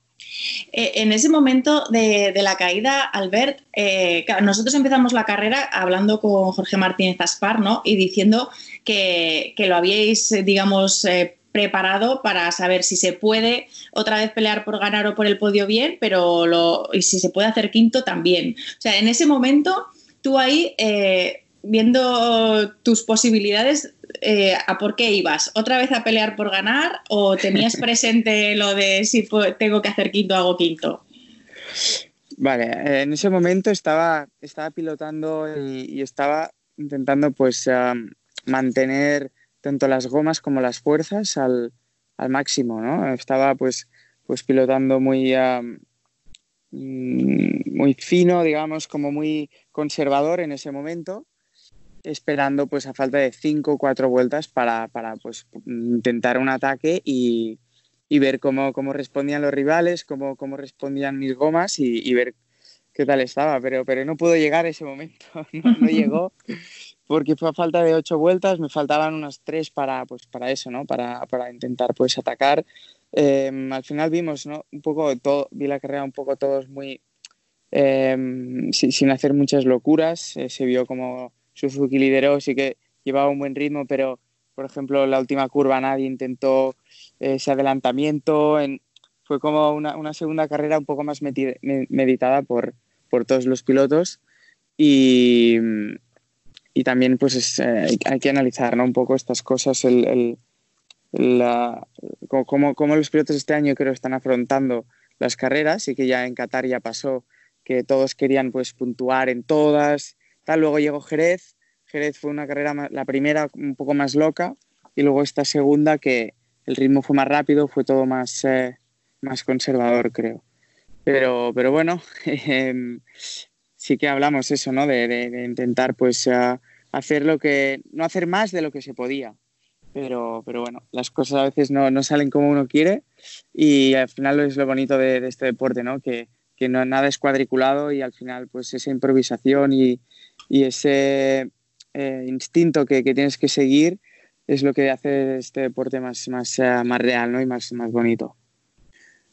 Eh, en ese momento de, la caída, Albert, eh, nosotros empezamos la carrera hablando con Jorge Martínez Aspar ¿no? y diciendo que, lo habíais, digamos, eh, preparado para saber si se puede otra vez pelear por ganar o por el podio bien, pero lo, y si se puede hacer quinto también. O sea, en ese momento, tú ahí, eh, viendo tus posibilidades, eh, ¿a por qué ibas? ¿Otra vez a pelear por ganar o tenías presente lo de si tengo que hacer quinto, hago quinto? Vale, en ese momento estaba, estaba pilotando y, y estaba intentando pues um, mantener tanto las gomas como las fuerzas al, al máximo, ¿no? Estaba pues, pues pilotando muy, um, muy fino, digamos, como muy conservador en ese momento, esperando pues a falta de cinco o cuatro vueltas para, para pues, intentar un ataque y, y ver cómo, cómo, respondían los rivales, cómo, cómo respondían mis gomas y, y, ver qué tal estaba, pero, pero no pudo llegar ese momento, no, no llegó porque fue a falta de ocho vueltas, me faltaban unas tres para, pues, para eso, ¿no? Para, para intentar pues atacar. Eh, al final vimos, ¿no? Un poco todo, vi la carrera un poco todos muy eh, sin, hacer muchas locuras. Eh, se vio como Suzuki lideró, sí que llevaba un buen ritmo, pero por ejemplo la última curva nadie intentó eh, ese adelantamiento. En, fue como una, una, segunda carrera un poco más meditada por, por todos los pilotos y y también pues es, eh, hay que analizar ¿no? un poco estas cosas, el, el, la, cómo, cómo los pilotos este año creo están afrontando las carreras y que ya en Qatar ya pasó que todos querían pues puntuar en todas, tal, luego llegó Jerez, Jerez fue una carrera, la primera un poco más loca y luego esta segunda que el ritmo fue más rápido, fue todo más, eh, más conservador creo. Pero, pero bueno, eh, sí que hablamos eso, ¿no? De, de, de intentar pues uh, hacer lo que, no hacer más de lo que se podía. Pero, pero bueno, las cosas a veces no, no, salen como uno quiere y al final es lo bonito de, de este deporte, ¿no? Que, que, no, nada es cuadriculado y al final pues esa improvisación y, y ese eh, instinto que, que, tienes que seguir es lo que hace este deporte más, más, uh, más real ¿no? y más, más bonito.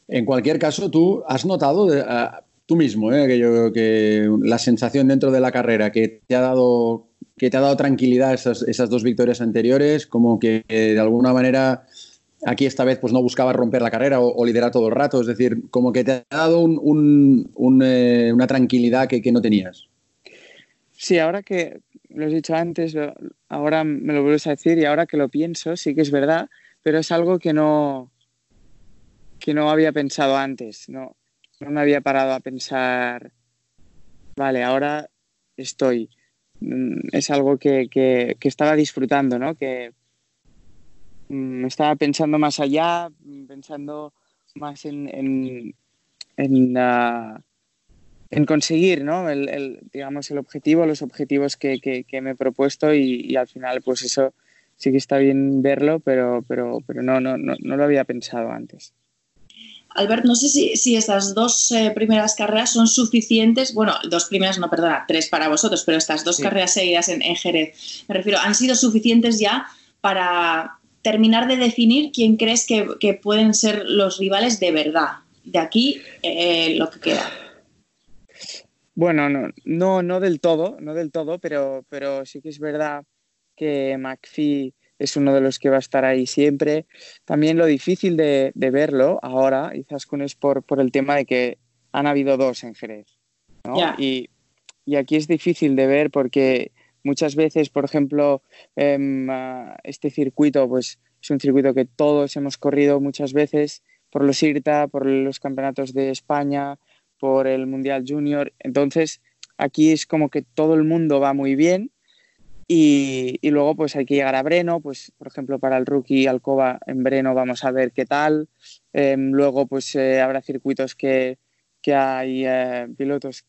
En cualquier caso, tú has notado, uh, tú mismo, ¿eh? que yo que la sensación dentro de la carrera que te ha dado que te ha dado tranquilidad esas, dos victorias anteriores, como que de alguna manera aquí esta vez pues no buscabas romper la carrera o, o, liderar todo el rato, es decir, como que te ha dado un, eh, una tranquilidad que, que, no tenías. Sí, ahora que lo has dicho antes, ahora me lo vuelves a decir y ahora que lo pienso, sí que es verdad, pero es algo que no que no había pensado antes, no no me había parado a pensar, vale, ahora estoy. Mm, es algo que, que, que estaba disfrutando, ¿no? Que mm, estaba pensando más allá, pensando más en, en, en, en conseguir, ¿no? El, digamos, el objetivo, los objetivos que, que, que me he propuesto y, y, al final, pues eso sí que está bien verlo, pero, pero, pero no, no, no, no lo había pensado antes. Albert, no sé si, si estas dos eh, primeras carreras son suficientes, bueno, dos primeras, no, perdona, tres para vosotros, pero estas dos sí. carreras seguidas en, en, Jerez, me refiero, han sido suficientes ya para, terminar de definir quién crees que, pueden ser los rivales de verdad. De aquí eh, lo que queda. Bueno, no, no, del todo, no del todo, pero, pero sí que es verdad que McPhee es uno de los que va a estar ahí siempre. También lo difícil de, verlo ahora, quizás con es por, por, el tema de que han habido dos en Jerez. Y, y, aquí es difícil de ver porque muchas veces, por ejemplo, em, este circuito pues, es un circuito que todos hemos corrido muchas veces por los IRTA, por los campeonatos de España, por el Mundial Junior. Entonces, aquí es como que todo el mundo va muy bien y, luego pues hay que llegar a Breno, pues por ejemplo para el rookie Alcoba en Breno vamos a ver qué tal. Em, luego pues eh, habrá circuitos que, que hay eh, pilotos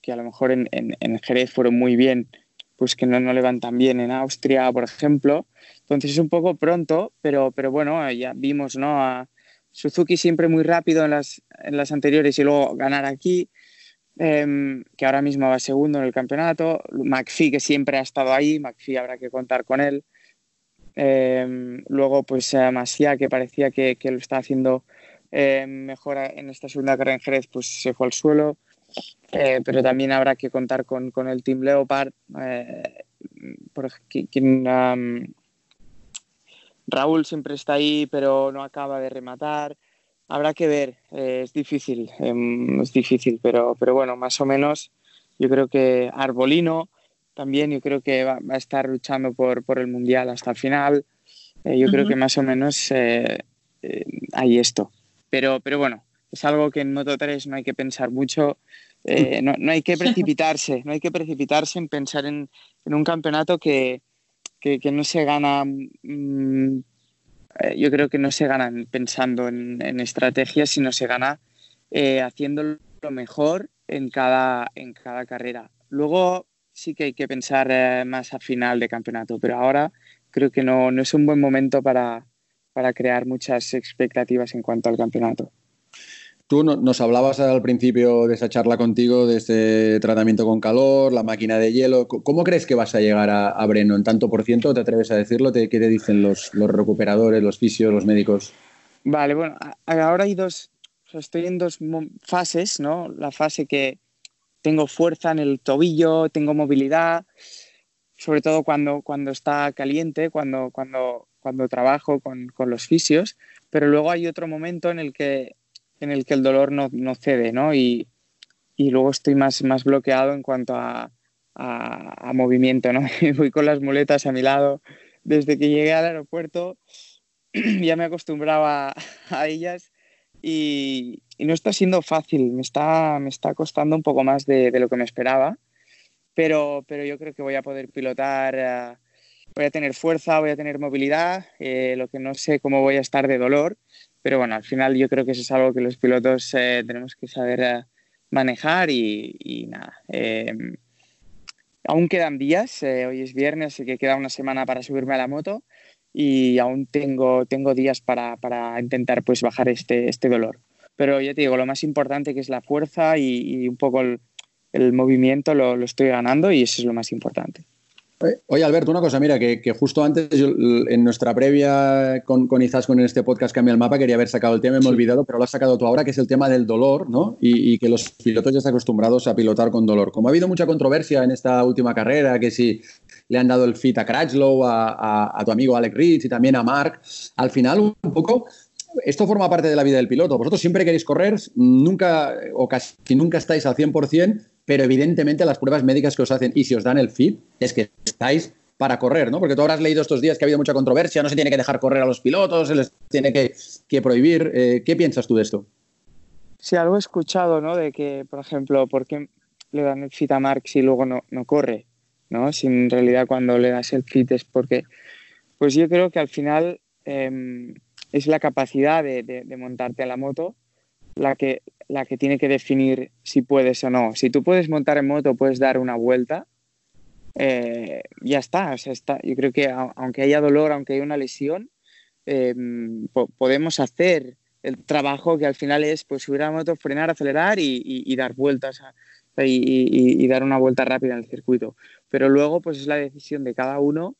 que a lo mejor en, en, Jerez fueron muy bien, pues que no, no le van tan bien en Austria, por ejemplo. Entonces es un poco pronto, pero, pero bueno, ya vimos ¿no? a Suzuki siempre muy rápido en las, en las anteriores y luego ganar aquí. Em, que ahora mismo va segundo en el campeonato. McPhee, que siempre ha estado ahí, McPhee habrá que contar con él. Em, luego, pues eh, Masia, que parecía que, que, lo está haciendo eh, mejor en esta segunda carrera en Jerez, pues se fue al suelo. Eh, pero también habrá que contar con, con el Team Leopard, por, quien, Raúl siempre está ahí, pero no acaba de rematar habrá que ver, eh, es difícil, em, es difícil, pero, pero bueno, más o menos yo creo que Arbolino también, yo creo que va, a estar luchando por, por, el Mundial hasta el final. Eh, yo creo que más o menos eh, hay esto. Pero, pero bueno, es algo que en Moto 3 no hay que pensar mucho, no, no, hay que precipitarse, no hay que precipitarse en pensar en, en un campeonato que, que, que, no se gana mm, eh, yo creo que no se gana pensando en, estrategias, sino se gana eh, haciendo lo mejor en cada, en cada carrera. Luego sí que hay que pensar eh, más a final de campeonato, pero ahora creo que no, no es un buen momento para, para crear muchas expectativas en cuanto al campeonato. Tú nos hablabas al principio de esa charla contigo de este tratamiento con calor, la máquina de hielo. ¿Cómo crees que vas a llegar a, Breno? ¿En tanto por ciento? ¿Te atreves a decirlo? ¿Qué te dicen los, los recuperadores, los fisios, los médicos? Vale, bueno, ahora hay dos, estoy en dos fases, ¿no? La fase que tengo fuerza en el tobillo, tengo movilidad, sobre todo cuando, cuando está caliente, cuando, cuando, cuando trabajo con, con los fisios, pero luego hay otro momento en el que en el que el dolor no, no cede, ¿no? Y, y, luego estoy más, más bloqueado en cuanto a, a, movimiento, ¿no? Voy con las muletas a mi lado. Desde que llegué al aeropuerto ya me acostumbraba a ellas y, y, no está siendo fácil, me está, me está costando un poco más de, de lo que me esperaba, pero, pero yo creo que voy a poder pilotar, uh, voy a tener fuerza, voy a tener movilidad, eh, lo que no sé cómo voy a estar de dolor, pero bueno, al final yo creo que eso es algo que los pilotos eh, tenemos que saber eh, manejar y, nada. Em, aún quedan días, eh, hoy es viernes, así que queda una semana para subirme a la moto y aún tengo, tengo días para, para intentar pues bajar este, este dolor. Pero ya te digo, lo más importante que es la fuerza y, un poco el, el movimiento lo, lo estoy ganando y eso es lo más importante. Oye, Alberto, una cosa, mira, que, justo antes, en nuestra previa con, con con este podcast Cambia el Mapa, quería haber sacado el tema, me he olvidado, pero lo has sacado tú ahora, que es el tema del dolor, ¿no? Y, que los pilotos ya están acostumbrados a pilotar con dolor. Como ha habido mucha controversia en esta última carrera, que si le han dado el fit a Crutchlow, a, tu amigo Alec Ritz y también a Mark, al final un poco esto forma parte de la vida del piloto. Vosotros siempre queréis correr, nunca o casi nunca estáis al 100%, pero evidentemente las pruebas médicas que os hacen y si os dan el fit es que estáis para correr, ¿no? Porque tú habrás leído estos días que ha habido mucha controversia, no se tiene que dejar correr a los pilotos, se les tiene que, prohibir. Eh, ¿Qué piensas tú de esto? Sí, algo he escuchado, ¿no? De que, por ejemplo, ¿por qué le dan el fit a Marx y luego no, no corre? ¿No? Si en realidad cuando le das el fit es porque... Pues yo creo que al final em, es la capacidad de montarte a la moto la que, la que tiene que definir si puedes o no. Si tú puedes montar en moto, puedes dar una vuelta, eh, ya está. Está. Yo creo que aunque haya dolor, aunque haya una lesión, eh, podemos hacer el trabajo que al final es pues, subir a la moto, frenar, acelerar y, dar vueltas y, dar una vuelta rápida en el circuito. Pero luego pues es la decisión de cada uno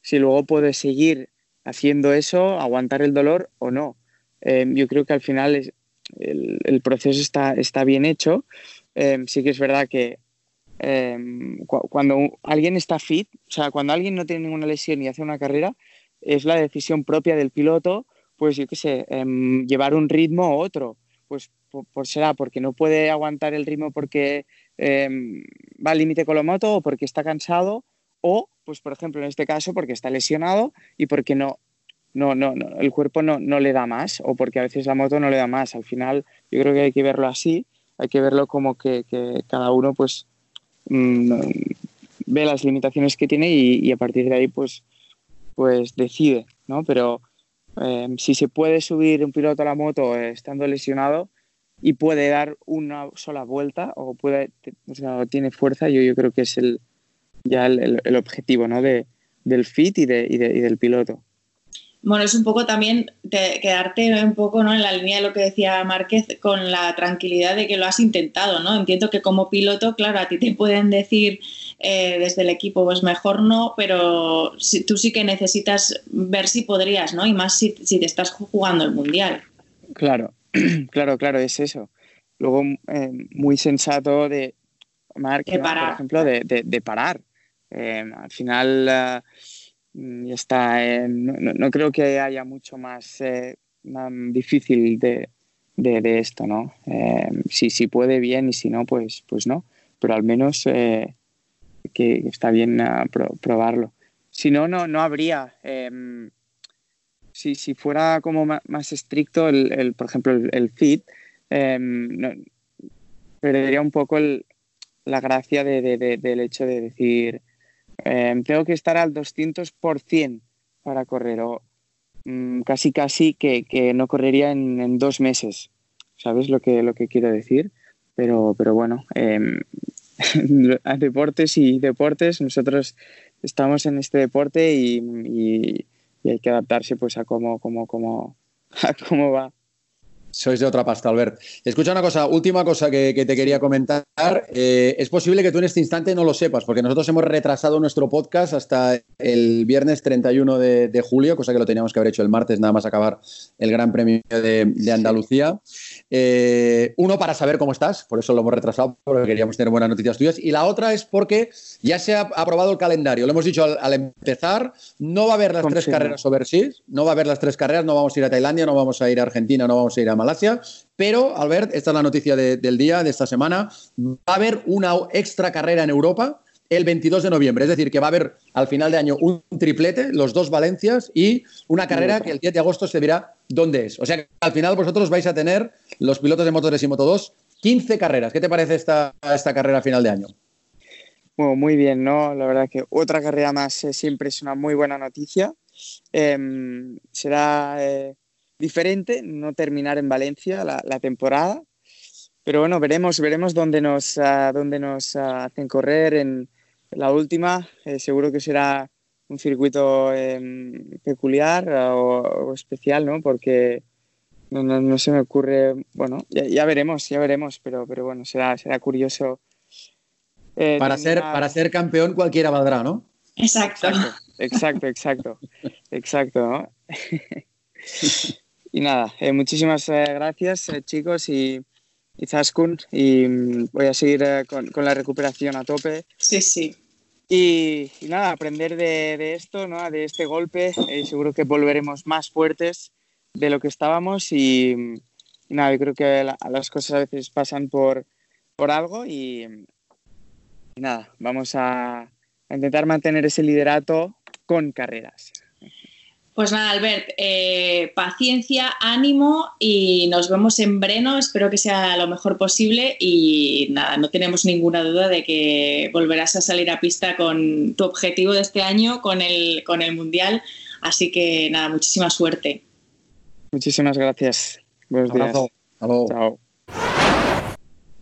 si luego puedes seguir haciendo eso, aguantar el dolor o no. Em, yo creo que al final el, proceso está, está bien hecho. Em, sí que es verdad que em, cuando alguien está fit, o sea, cuando alguien no tiene ninguna lesión y hace una carrera, es la decisión propia del piloto, pues yo qué sé, llevar un ritmo u otro. Pues por, será porque no puede aguantar el ritmo porque va al límite con la moto o porque está cansado o, pues por ejemplo, en este caso, porque está lesionado y porque no, no, no, no el cuerpo no, no, le da más o porque a veces la moto no le da más. Al final, yo creo que hay que verlo así, hay que verlo como que, que cada uno pues mm, ve las limitaciones que tiene y, a partir de ahí pues, pues decide, ¿no? Pero eh, si se puede subir un piloto a la moto estando lesionado y puede dar una sola vuelta o, puede, o sea, tiene fuerza, yo, yo creo que es el, ya el, el, objetivo ¿no? de, del fit y, de, y, de, y, del piloto. Bueno, es un poco también quedarte un poco ¿no? en la línea de lo que decía Márquez con la tranquilidad de que lo has intentado, ¿no? Entiendo que como piloto, claro, a ti te pueden decir eh, desde el equipo, pues mejor no, pero si, tú sí que necesitas ver si podrías, ¿no? Y más si, si te estás jugando el Mundial. Claro, claro, claro, es eso. Luego, eh, muy sensato de Márquez, por ejemplo, de, de, de parar eh, al final eh, ya está. Eh, no, creo que haya mucho más, difícil de, de, esto, ¿no? si, si puede bien y si no, pues, pues no. Pero al menos que está bien probarlo. Si no, no, no habría. Em, si, si, fuera como más, estricto, el, el, por ejemplo, el, el fit, em, perdería un poco la gracia de, del hecho de decir, Em, tengo que estar al 200% para correr o mm, casi casi que, que no correría en, en, dos meses. ¿Sabes lo que, lo que quiero decir? Pero, pero bueno, eh, deportes y deportes, nosotros estamos en este deporte y, y, y hay que adaptarse pues a cómo, cómo, cómo, a cómo va. Sois de otra pasta, Albert. Escucha una cosa, última cosa que, te quería comentar. Eh, es posible que tú en este instante no lo sepas, porque nosotros hemos retrasado nuestro podcast hasta el viernes 31 de, julio, cosa que lo teníamos que haber hecho el martes, nada más acabar el Gran Premio de, Andalucía. Eh, uno, para saber cómo estás, por eso lo hemos retrasado, porque queríamos tener buenas noticias tuyas. Y la otra es porque ya se ha aprobado el calendario. Lo hemos dicho al, empezar, no va a haber las tres carreras overseas, no va a haber las tres carreras, no vamos a ir a Tailandia, no vamos a ir a Argentina, no vamos a ir a Malasia, pero Albert, esta es la noticia del día, de esta semana, va a haber una extra carrera en Europa el 22 de noviembre, es decir, que va a haber al final de año un triplete, los dos Valencias y una carrera que el 10 de agosto se dirá dónde es. O sea que al final vosotros vais a tener, los pilotos de Moto 3 y Moto 2, 15 carreras. ¿Qué te parece esta, esta carrera a final de año? Bueno, muy bien, ¿no? La verdad que otra carrera más eh, siempre es una muy buena noticia. Em, será eh, diferente no terminar en Valencia la, temporada. Pero bueno, veremos, veremos dónde nos, uh, dónde nos uh, hacen correr en la última. Eh, seguro que será un circuito eh, peculiar uh, o, o, especial, ¿no? Porque no, no, no, se me ocurre, bueno, ya, ya, veremos, ya veremos, pero, pero bueno, será, será curioso. Eh, para, ser, para ser campeón cualquiera valdrá, ¿no? Exacto. Exacto, exacto, exacto, exacto ¿no? Y nada, eh, muchísimas eh, gracias eh, chicos y, y Zaskun y mm, voy a seguir con, con, la recuperación a tope. Sí, sí. Y, y nada, aprender de, de, esto, ¿no? de este golpe. seguro que volveremos más fuertes de lo que estábamos y, y nada, yo creo que la, las cosas a veces pasan por, por algo y, y nada, vamos a, a intentar mantener ese liderato con carreras. Pues nada, Albert, eh, paciencia, ánimo y nos vemos en Breno. Espero que sea lo mejor posible y nada, no tenemos ninguna duda de que volverás a salir a pista con tu objetivo de este año, con el, con el Mundial. Así que nada, muchísima suerte. Muchísimas gracias. Buenos días. Chao.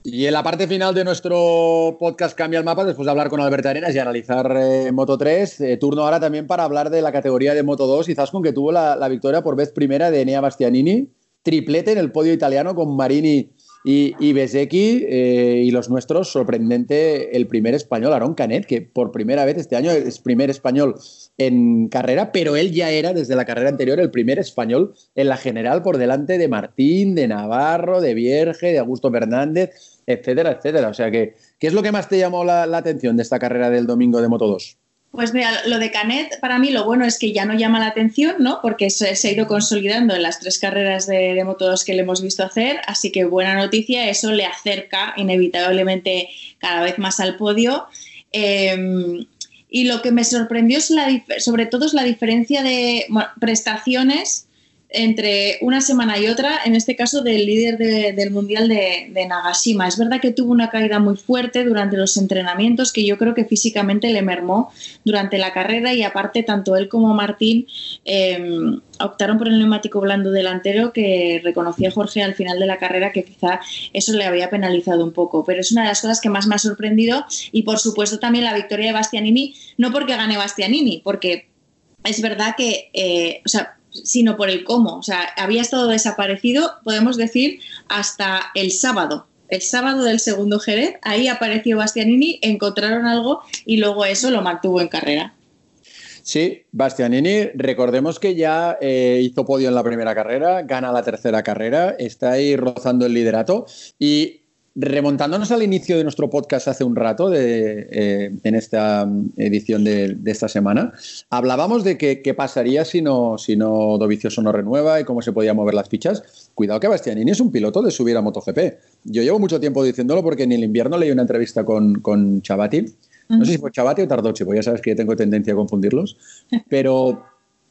Y en la parte final de nuestro podcast Cambia el Mapa, después de hablar con Alberto Arenas y analizar eh, Moto 3, eh, turno ahora también para hablar de la categoría de Moto 2 y Zascon, que tuvo la, la, victoria por vez primera de Enea Bastianini, triplete en el podio italiano con Marini Y, y eh, y los nuestros, sorprendente el primer español, Aaron Canet, que por primera vez este año es primer español en carrera, pero él ya era desde la carrera anterior el primer español en la general por delante de Martín, de Navarro, de Vierge, de Augusto Fernández, etcétera, etcétera. O sea que, ¿qué es lo que más te llamó la, la atención de esta carrera del domingo de Moto 2? Pues mira, lo de Canet para mí lo bueno es que ya no llama la atención, ¿no? Porque se, ha ido consolidando en las tres carreras de, de Moto2 que le hemos visto hacer, así que buena noticia, eso le acerca inevitablemente cada vez más al podio. Eh, y lo que me sorprendió es la, sobre todo es la diferencia de prestaciones entre una semana y otra, en este caso del líder de, del Mundial de, de, Nagashima. Es verdad que tuvo una caída muy fuerte durante los entrenamientos que yo creo que físicamente le mermó durante la carrera y aparte tanto él como Martín eh, optaron por el neumático blando delantero que reconocía Jorge al final de la carrera que quizá eso le había penalizado un poco. Pero es una de las cosas que más me ha sorprendido y por supuesto también la victoria de Bastianini, no porque gane Bastianini, porque es verdad que, eh, o sea, sino por el cómo. O sea, había estado desaparecido, podemos decir, hasta el sábado. El sábado del segundo Jerez, ahí apareció Bastianini, encontraron algo y luego eso lo mantuvo en carrera. Sí, Bastianini, recordemos que ya eh, hizo podio en la primera carrera, gana la tercera carrera, está ahí rozando el liderato y remontándonos al inicio de nuestro podcast hace un rato, de, eh, en esta edición de, esta semana, hablábamos de qué pasaría si no, si no Dovizioso no renueva y cómo se podían mover las fichas. Cuidado que Bastianini es un piloto de subir a MotoGP. Yo llevo mucho tiempo diciéndolo porque en el invierno leí una entrevista con, con Chavati. No sé si fue Chavati o Tardoche, porque ya sabes que yo tengo tendencia a confundirlos. Pero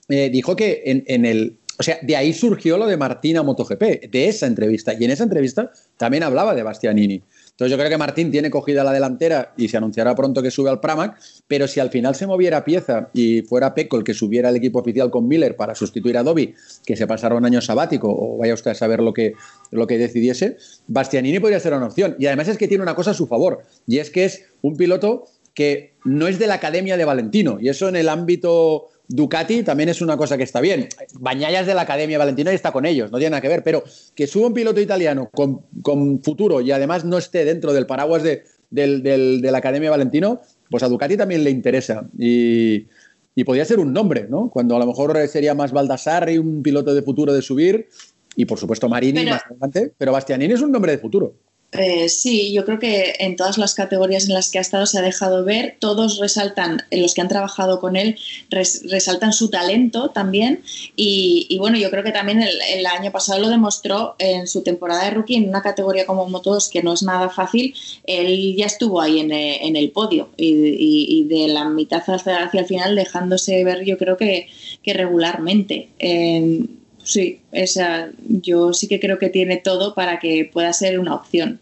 eh, dijo que en, en el, o sea, de ahí surgió lo de Martín a MotoGP, de esa entrevista. Y en esa entrevista también hablaba de Bastianini. Entonces yo creo que Martín tiene cogida la delantera y se anunciará pronto que sube al Pramac, pero si al final se moviera pieza y fuera Peco el que subiera al equipo oficial con Miller para sustituir a Dobby, que se pasara un año sabático o vaya usted a saber lo que, lo que decidiese, Bastianini podría ser una opción. Y además es que tiene una cosa a su favor, y es que es un piloto que no es de la academia de Valentino, y eso en el ámbito Ducati también es una cosa que está bien. Bañallas de la Academia Valentino y está con ellos, no tiene nada que ver, pero que suba un piloto italiano con, con futuro y además no esté dentro del paraguas de, del, del, de la Academia Valentino, pues a Ducati también le interesa. Y, y podría ser un nombre, ¿no? Cuando a lo mejor sería más Baldassarri, un piloto de futuro de subir, y por supuesto Marini pero, más adelante, pero Bastianini es un nombre de futuro. Eh, sí, yo creo que en todas las categorías en las que ha estado se ha dejado ver, todos resaltan, los que han trabajado con él, res, resaltan su talento también. Y, y, bueno, yo creo que también el, año pasado lo demostró en su temporada de rookie, en una categoría como Motos, que no es nada fácil, él ya estuvo ahí en, en el podio y, y, y, de la mitad hacia, hacia, el final dejándose ver, yo creo que, que regularmente. Eh, sí, esa, yo sí que creo que tiene todo para que pueda ser una opción.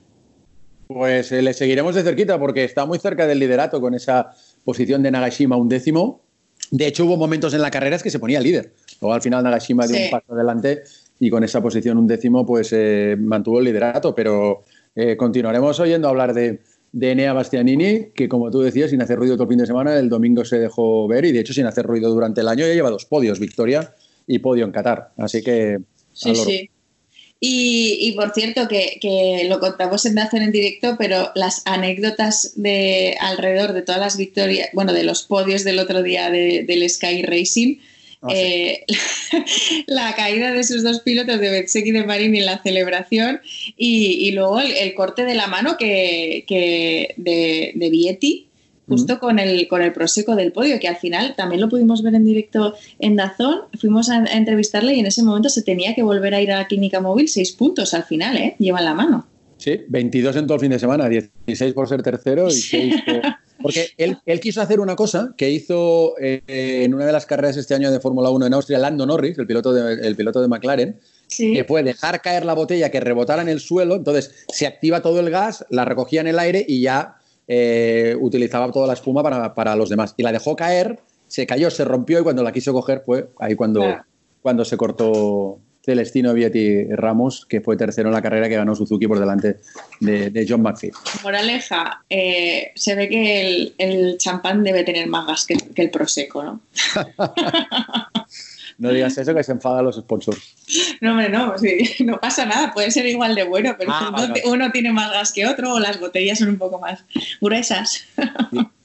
Pues eh, le seguiremos de cerquita porque está muy cerca del liderato con esa posición de Nagashima un décimo. De hecho, hubo momentos en la carrera que se ponía líder. Luego al final Nagashima dio sí. un paso adelante y con esa posición un décimo pues eh, mantuvo el liderato. Pero eh, continuaremos oyendo hablar de, de Enea Bastianini, que como tú decías, sin hacer ruido todo el fin de semana, el domingo se dejó ver y de hecho sin hacer ruido durante el año ya lleva dos podios, victoria y podio en Qatar. Así que. Sí, sí. Y, y, por cierto, que, que, lo contamos en Dazón en directo, pero las anécdotas de alrededor de todas las victorias, bueno, de los podios del otro día de, del Sky Racing, ah, eh, sí. la caída de sus dos pilotos de Betsek y de Marini en la celebración y, y luego el, el, corte de la mano que, que de, de Vietti, justo con el, con el Prosecco del podio, que al final también lo pudimos ver en directo en Dazón, fuimos a, a, entrevistarle y en ese momento se tenía que volver a ir a la clínica móvil, seis puntos al final, ¿eh? Llevan la mano. Sí, 22 en todo el fin de semana, 16 por ser tercero y 6 por... Porque él, él, quiso hacer una cosa que hizo eh, en una de las carreras este año de Fórmula 1 en Austria, Lando Norris, el piloto de, el piloto de McLaren, sí. que fue dejar caer la botella que rebotara en el suelo, entonces se activa todo el gas, la recogía en el aire y ya eh, utilizaba toda la espuma para, para, los demás. Y la dejó caer, se cayó, se rompió y cuando la quiso coger fue ahí cuando, claro. cuando se cortó Celestino Vietti Ramos, que fue tercero en la carrera que ganó Suzuki por delante de, de John McPhee. Moraleja, eh, se ve que el, el, champán debe tener más gas que, que el Prosecco, ¿no? No digas eso que se enfadan los sponsors. No, hombre, no, sí, no pasa nada, puede ser igual de bueno, pero Ah, uno, vale, vale. uno tiene más gas que otro o las botellas son un poco más gruesas.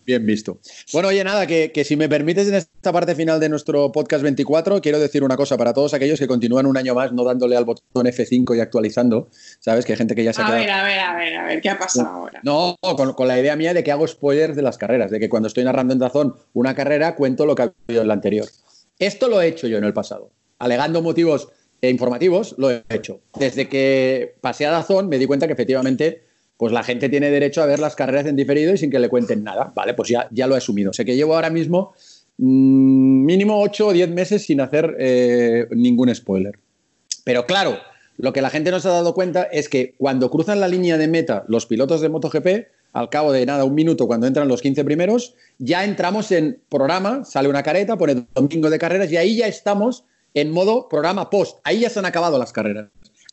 Bien visto. Bueno, oye, nada, que, que si me permites en esta parte final de nuestro podcast 24, quiero decir una cosa para todos aquellos que continúan un año más no dándole al botón F5 y actualizando. ¿Sabes? Que hay gente que ya se ha A quedado. ver, a ver, a ver, a ver, ¿qué ha pasado ahora? No, con, con la idea mía de que hago spoilers de las carreras, de que cuando estoy narrando en Dazón una carrera cuento lo que ha habido en la anterior. Esto lo he hecho yo en el pasado. Alegando motivos informativos, lo he hecho. Desde que pasé a Dazón me di cuenta que efectivamente pues la gente tiene derecho a ver las carreras en diferido y sin que le cuenten nada. Vale, pues ya, ya lo he asumido. Sé que llevo ahora mismo mm, mínimo 8 o 10 meses sin hacer eh, ningún spoiler. Pero claro, lo que la gente no se ha dado cuenta es que cuando cruzan la línea de meta los pilotos de MotoGP, al cabo de nada, un minuto, cuando entran los 15 primeros, ya entramos en programa, sale una careta, pone domingo de carreras y ahí ya estamos en modo programa post. Ahí ya se han acabado las carreras.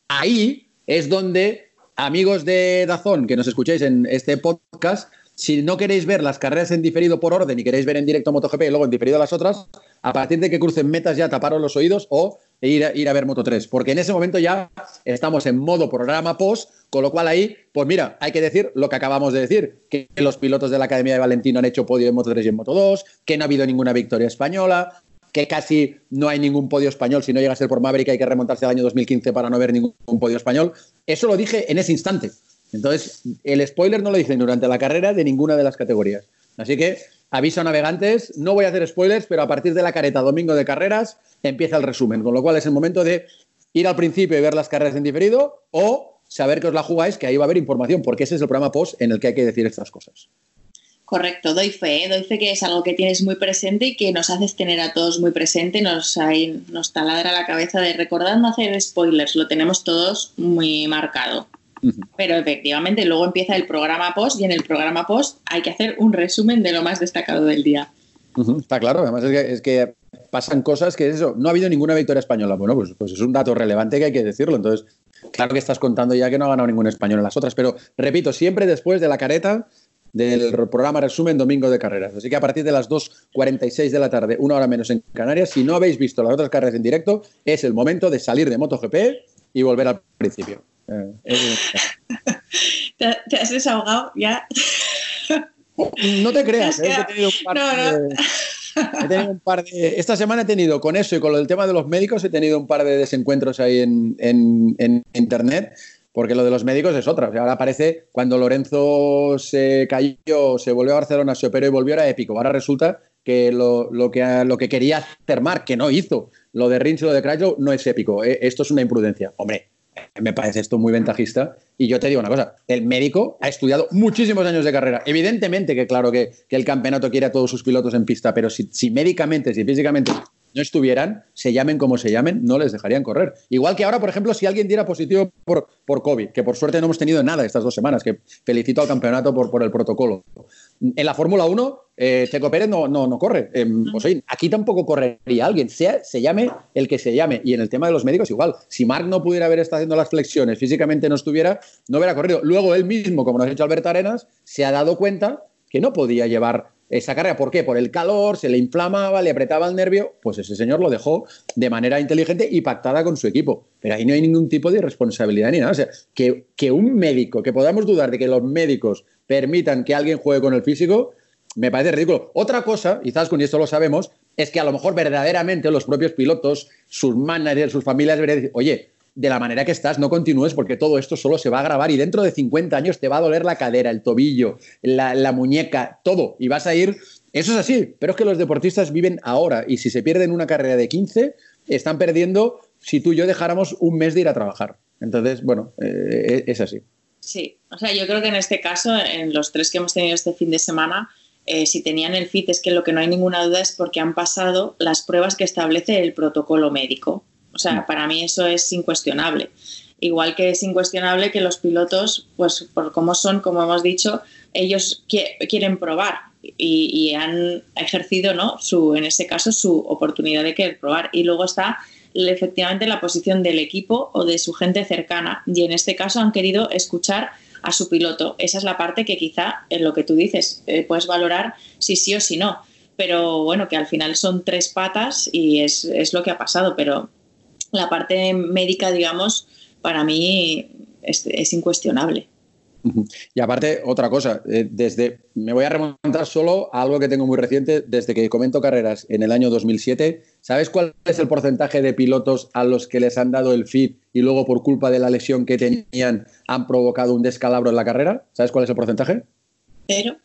Ahí es donde, amigos de Dazón, que nos escuchéis en este podcast, si no queréis ver las carreras en diferido por orden y queréis ver en directo MotoGP y luego en diferido las otras, a partir de que crucen metas ya taparos los oídos o ir a, ir a ver Moto 3, porque en ese momento ya estamos en modo programa post, con lo cual ahí, pues mira, hay que decir lo que acabamos de decir, que los pilotos de la Academia de Valentino han hecho podio en Moto 3 y en Moto 2, que no ha habido ninguna victoria española, que casi no hay ningún podio español, si no llega a ser por Maverick hay que remontarse al año 2015 para no ver ningún podio español. Eso lo dije en ese instante. Entonces, el spoiler no lo dicen durante la carrera de ninguna de las categorías. Así que aviso navegantes, no voy a hacer spoilers, pero a partir de la careta domingo de carreras empieza el resumen, con lo cual es el momento de ir al principio y ver las carreras en diferido o saber que os la jugáis, que ahí va a haber información, porque ese es el programa post en el que hay que decir estas cosas. Correcto, doy fe, ¿eh? doy fe que es algo que tienes muy presente y que nos haces tener a todos muy presente, nos, ahí, nos taladra la cabeza de recordad no hacer spoilers, lo tenemos todos muy marcado. Pero efectivamente luego empieza el programa post y en el programa post hay que hacer un resumen de lo más destacado del día. Está claro, además es que, es que pasan cosas que es eso, no ha habido ninguna victoria española. Bueno, pues, pues es un dato relevante que hay que decirlo. Entonces, claro que estás contando ya que no ha ganado ningún español en las otras, pero repito, siempre después de la careta del programa resumen domingo de carreras. Así que a partir de las 2.46 de la tarde, una hora menos en Canarias, si no habéis visto las otras carreras en directo, es el momento de salir de MotoGP y volver al principio. Eh, ¿Te, te has desahogado ya? No te creas, eh, que he tenido un par no, no. de- he tenido un par de- Esta semana he tenido, con eso y con lo del tema de los médicos, he tenido un par de desencuentros ahí en, en- en internet, porque lo de los médicos es otra. O sea, ahora parece cuando Lorenzo se cayó, se volvió a Barcelona, se operó y volvió, era épico. Ahora resulta que lo, lo que lo que quería hacer que no hizo, lo de Rins y lo de Crutchlow, no es épico. Eh, Esto es una imprudencia. Hombre, me parece esto muy ventajista. Y yo te digo una cosa, el médico ha estudiado muchísimos años de carrera. Evidentemente que claro que, que el campeonato quiere a todos sus pilotos en pista, pero si, si médicamente, si físicamente no estuvieran, se llamen como se llamen, no les dejarían correr. Igual que ahora, por ejemplo, si alguien diera positivo por, por COVID, que por suerte no hemos tenido nada estas dos semanas, que felicito al campeonato por, por el protocolo. En la Fórmula 1, eh, Checo Pérez no, no, no corre. Eh, pues, oye, aquí tampoco correría alguien, sea, se llame el que se llame. Y en el tema de los médicos, igual. Si Marc no pudiera haber estado haciendo las flexiones, físicamente no estuviera, no hubiera corrido. Luego él mismo, como nos ha dicho Alberto Arenas, se ha dado cuenta que no podía llevar esa carrera. ¿Por qué? Por el calor, se le inflamaba, le apretaba el nervio. Pues ese señor lo dejó de manera inteligente y pactada con su equipo. Pero ahí no hay ningún tipo de irresponsabilidad ni nada. O sea, que, que un médico, que podamos dudar de que los médicos permitan que alguien juegue con el físico, me parece ridículo. Otra cosa, quizás con esto lo sabemos, es que a lo mejor verdaderamente los propios pilotos, sus managers, sus familias deberían decir, oye, de la manera que estás, no continúes porque todo esto solo se va a grabar y dentro de 50 años te va a doler la cadera, el tobillo, la, muñeca, todo. Y vas a ir... Eso es así, pero es que los deportistas viven ahora y si se pierden una carrera de 15, están perdiendo si tú y yo dejáramos un mes de ir a trabajar. Entonces, bueno, eh, es así. Sí, o sea, yo creo que en este caso, en los tres que hemos tenido este fin de semana, eh, si tenían el FIT es que lo que no hay ninguna duda es porque han pasado las pruebas que establece el protocolo médico. O sea, para mí eso es incuestionable. Igual que es incuestionable que los pilotos, pues por cómo son, como hemos dicho, ellos qui- quieren probar y, y han ejercido, ¿no? Su, en ese caso, su oportunidad de querer probar. Y luego está efectivamente la posición del equipo o de su gente cercana. Y en este caso han querido escuchar a su piloto. Esa es la parte que quizá en lo que tú dices eh, puedes valorar si sí o si no. pero bueno, que al final son tres patas y es, es lo que ha pasado, pero la parte médica, digamos, para mí es, es incuestionable. Y aparte, otra cosa, eh, desde me voy a remontar solo a algo que tengo muy reciente, desde que comento carreras en el año 2007. ¿Sabes cuál es el porcentaje de pilotos a los que les han dado el FIT y luego por culpa de la lesión que tenían han provocado un descalabro en la carrera? ¿Sabes cuál es el porcentaje? Cero.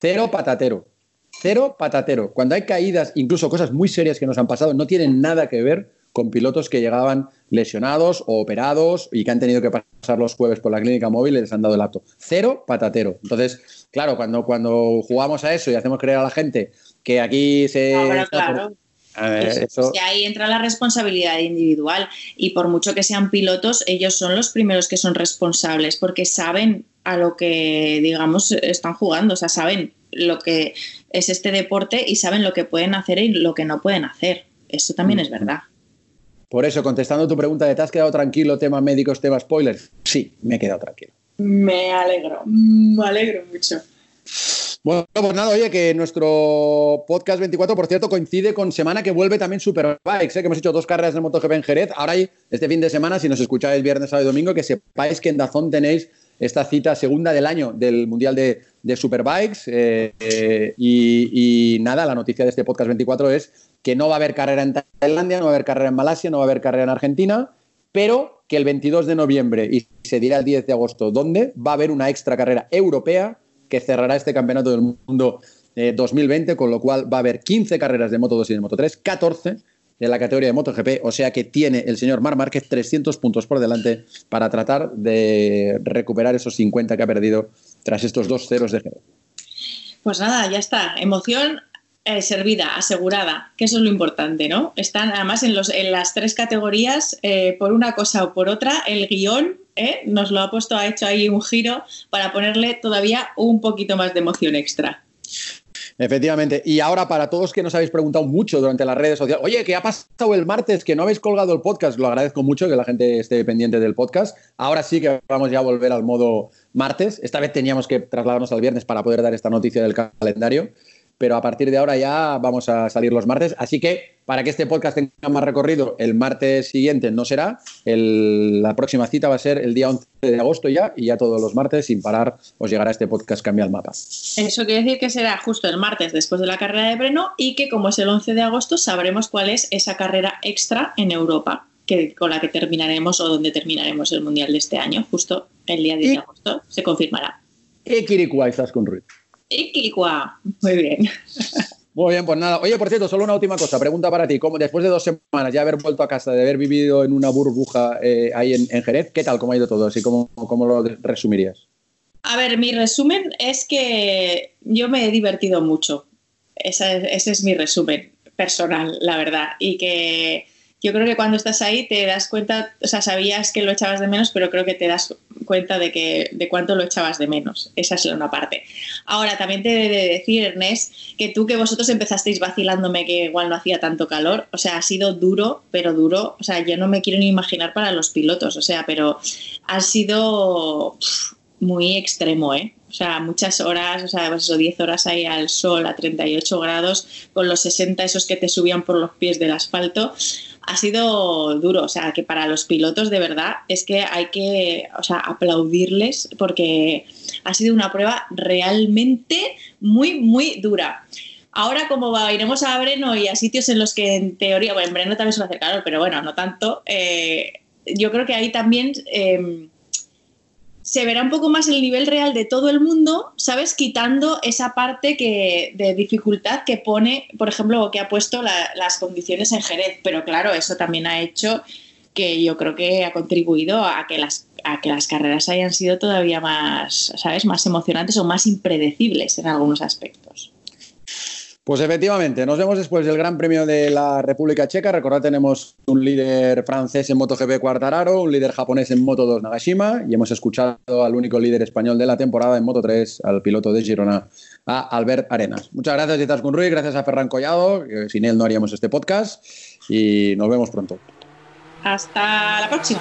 Cero patatero. Cero patatero. Cuando hay caídas, incluso cosas muy serias que nos han pasado, no tienen nada que ver con pilotos que llegaban lesionados o operados y que han tenido que pasar los jueves por la clínica móvil y les han dado el acto. Cero patatero. Entonces, claro, cuando, cuando jugamos a eso y hacemos creer a la gente que aquí se... claro. Eso... que ahí entra la responsabilidad individual y por mucho que sean pilotos, ellos son los primeros que son responsables porque saben a lo que, digamos, están jugando, o sea, saben lo que es este deporte y saben lo que pueden hacer y lo que no pueden hacer. Eso también mm. es verdad. Por eso, contestando tu pregunta de ¿te has quedado tranquilo, tema médicos, tema spoilers? Sí, me he quedado tranquilo. Me alegro, me alegro mucho. Bueno, pues nada, oye, que nuestro podcast 24, por cierto, coincide con semana que vuelve también Superbikes, ¿eh? que hemos hecho dos carreras de MotoGP en Jerez. Ahora este fin de semana, si nos escucháis viernes, sábado y domingo, que sepáis que en Dazón tenéis esta cita segunda del año del Mundial de, Superbikes. Eh, eh, y, y, nada, la noticia de este podcast 24 es que no va a haber carrera en Tailandia, no va a haber carrera en Malasia, no va a haber carrera en Argentina, pero que el 22 de noviembre y se dirá el 10 de agosto dónde, va a haber una extra carrera europea que cerrará este campeonato del mundo 2020, eh, con lo cual va a haber 15 carreras de Moto 2 y de Moto 3, 14 de la categoría de MotoGP, o sea que tiene el señor Mar Márquez 300 puntos por delante para tratar de recuperar esos 50 que ha perdido tras estos dos ceros de Jerez. Pues nada, ya está. Emoción eh, servida, asegurada, que eso es lo importante, ¿no? Están además en, las tres categorías, eh, por una cosa o por otra, el guion ¿eh? nos lo ha puesto, ha hecho ahí un giro para ponerle todavía un poquito más de emoción extra. Efectivamente. Y ahora, para todos que nos habéis preguntado mucho durante las redes sociales, oye, ¿qué ha pasado el martes? Que no habéis colgado el podcast. Lo agradezco mucho que la gente esté pendiente del podcast. Ahora sí que vamos ya a volver al modo martes. Esta vez teníamos que trasladarnos al viernes para poder dar esta noticia del calendario pero a partir de ahora ya vamos a salir los martes. Así que para que este podcast tenga más recorrido, el martes siguiente no será, la próxima cita va a ser el día 11 de agosto ya, y ya todos los martes sin parar os llegará este podcast Cambia el Mapa. Eso quiere decir que será justo el martes después de la carrera de Breno y que como es el 11 de agosto sabremos cuál es esa carrera extra en Europa. Que, con la que terminaremos o donde terminaremos el Mundial de este año, justo el día 10 de agosto, se confirmará. ¿Qué estás con Ruiz? Muy bien. Muy bien, pues nada. Oye, por cierto, solo una última cosa. Pregunta para ti. ¿Cómo, después de dos semanas ya haber vuelto a casa, de haber vivido en una burbuja eh, ahí en, Jerez, ¿qué tal? ¿Cómo ha ido todo? Así, ¿cómo, ¿Cómo lo resumirías? A ver, mi resumen es que yo me he divertido mucho. ese es mi resumen personal, la verdad. Y que yo creo que cuando estás ahí te das cuenta, o sea, sabías que lo echabas de menos, pero creo que te das cuenta de, que, de cuánto lo echabas de menos. Esa es una parte. Ahora, también te he de decir, Ernest, que tú que vosotros empezasteis vacilándome que igual no hacía tanto calor, o sea, ha sido duro, pero duro, o sea, yo no me quiero ni imaginar para los pilotos, o sea, pero ha sido muy extremo, ¿eh? O sea, muchas horas, o sea, pues eso, 10 horas ahí al sol a 38 grados, con los 60 esos que te subían por los pies del asfalto ha sido duro. O sea, que para los pilotos de verdad es que hay que o sea, aplaudirles porque ha sido una prueba realmente muy, muy dura. Ahora, como va, iremos a Breno y a sitios en los que en teoría, bueno, en Breno también suele hacer calor, pero bueno, no tanto. Eh, yo creo que ahí también eh, se verá un poco más el nivel real de todo el mundo, ¿sabes? Quitando esa parte que, de dificultad que pone, por ejemplo, que ha puesto las condiciones en Jerez. Pero claro, eso también ha hecho que yo creo que ha contribuido a que las, a que las carreras hayan sido todavía más, ¿sabes? Más emocionantes o más impredecibles en algunos aspectos. Pues efectivamente, nos vemos después del Gran Premio de la República Checa. Recordad, tenemos un líder francés en MotoGP Quartararo, un líder japonés en Moto2 Nagashima y hemos escuchado al único líder español de la temporada en Moto3, al piloto de Girona, a Albert Arenas. Muchas gracias, Jitas Ruiz, gracias a Ferran Collado, sin él no haríamos este podcast y nos vemos pronto. Hasta la próxima.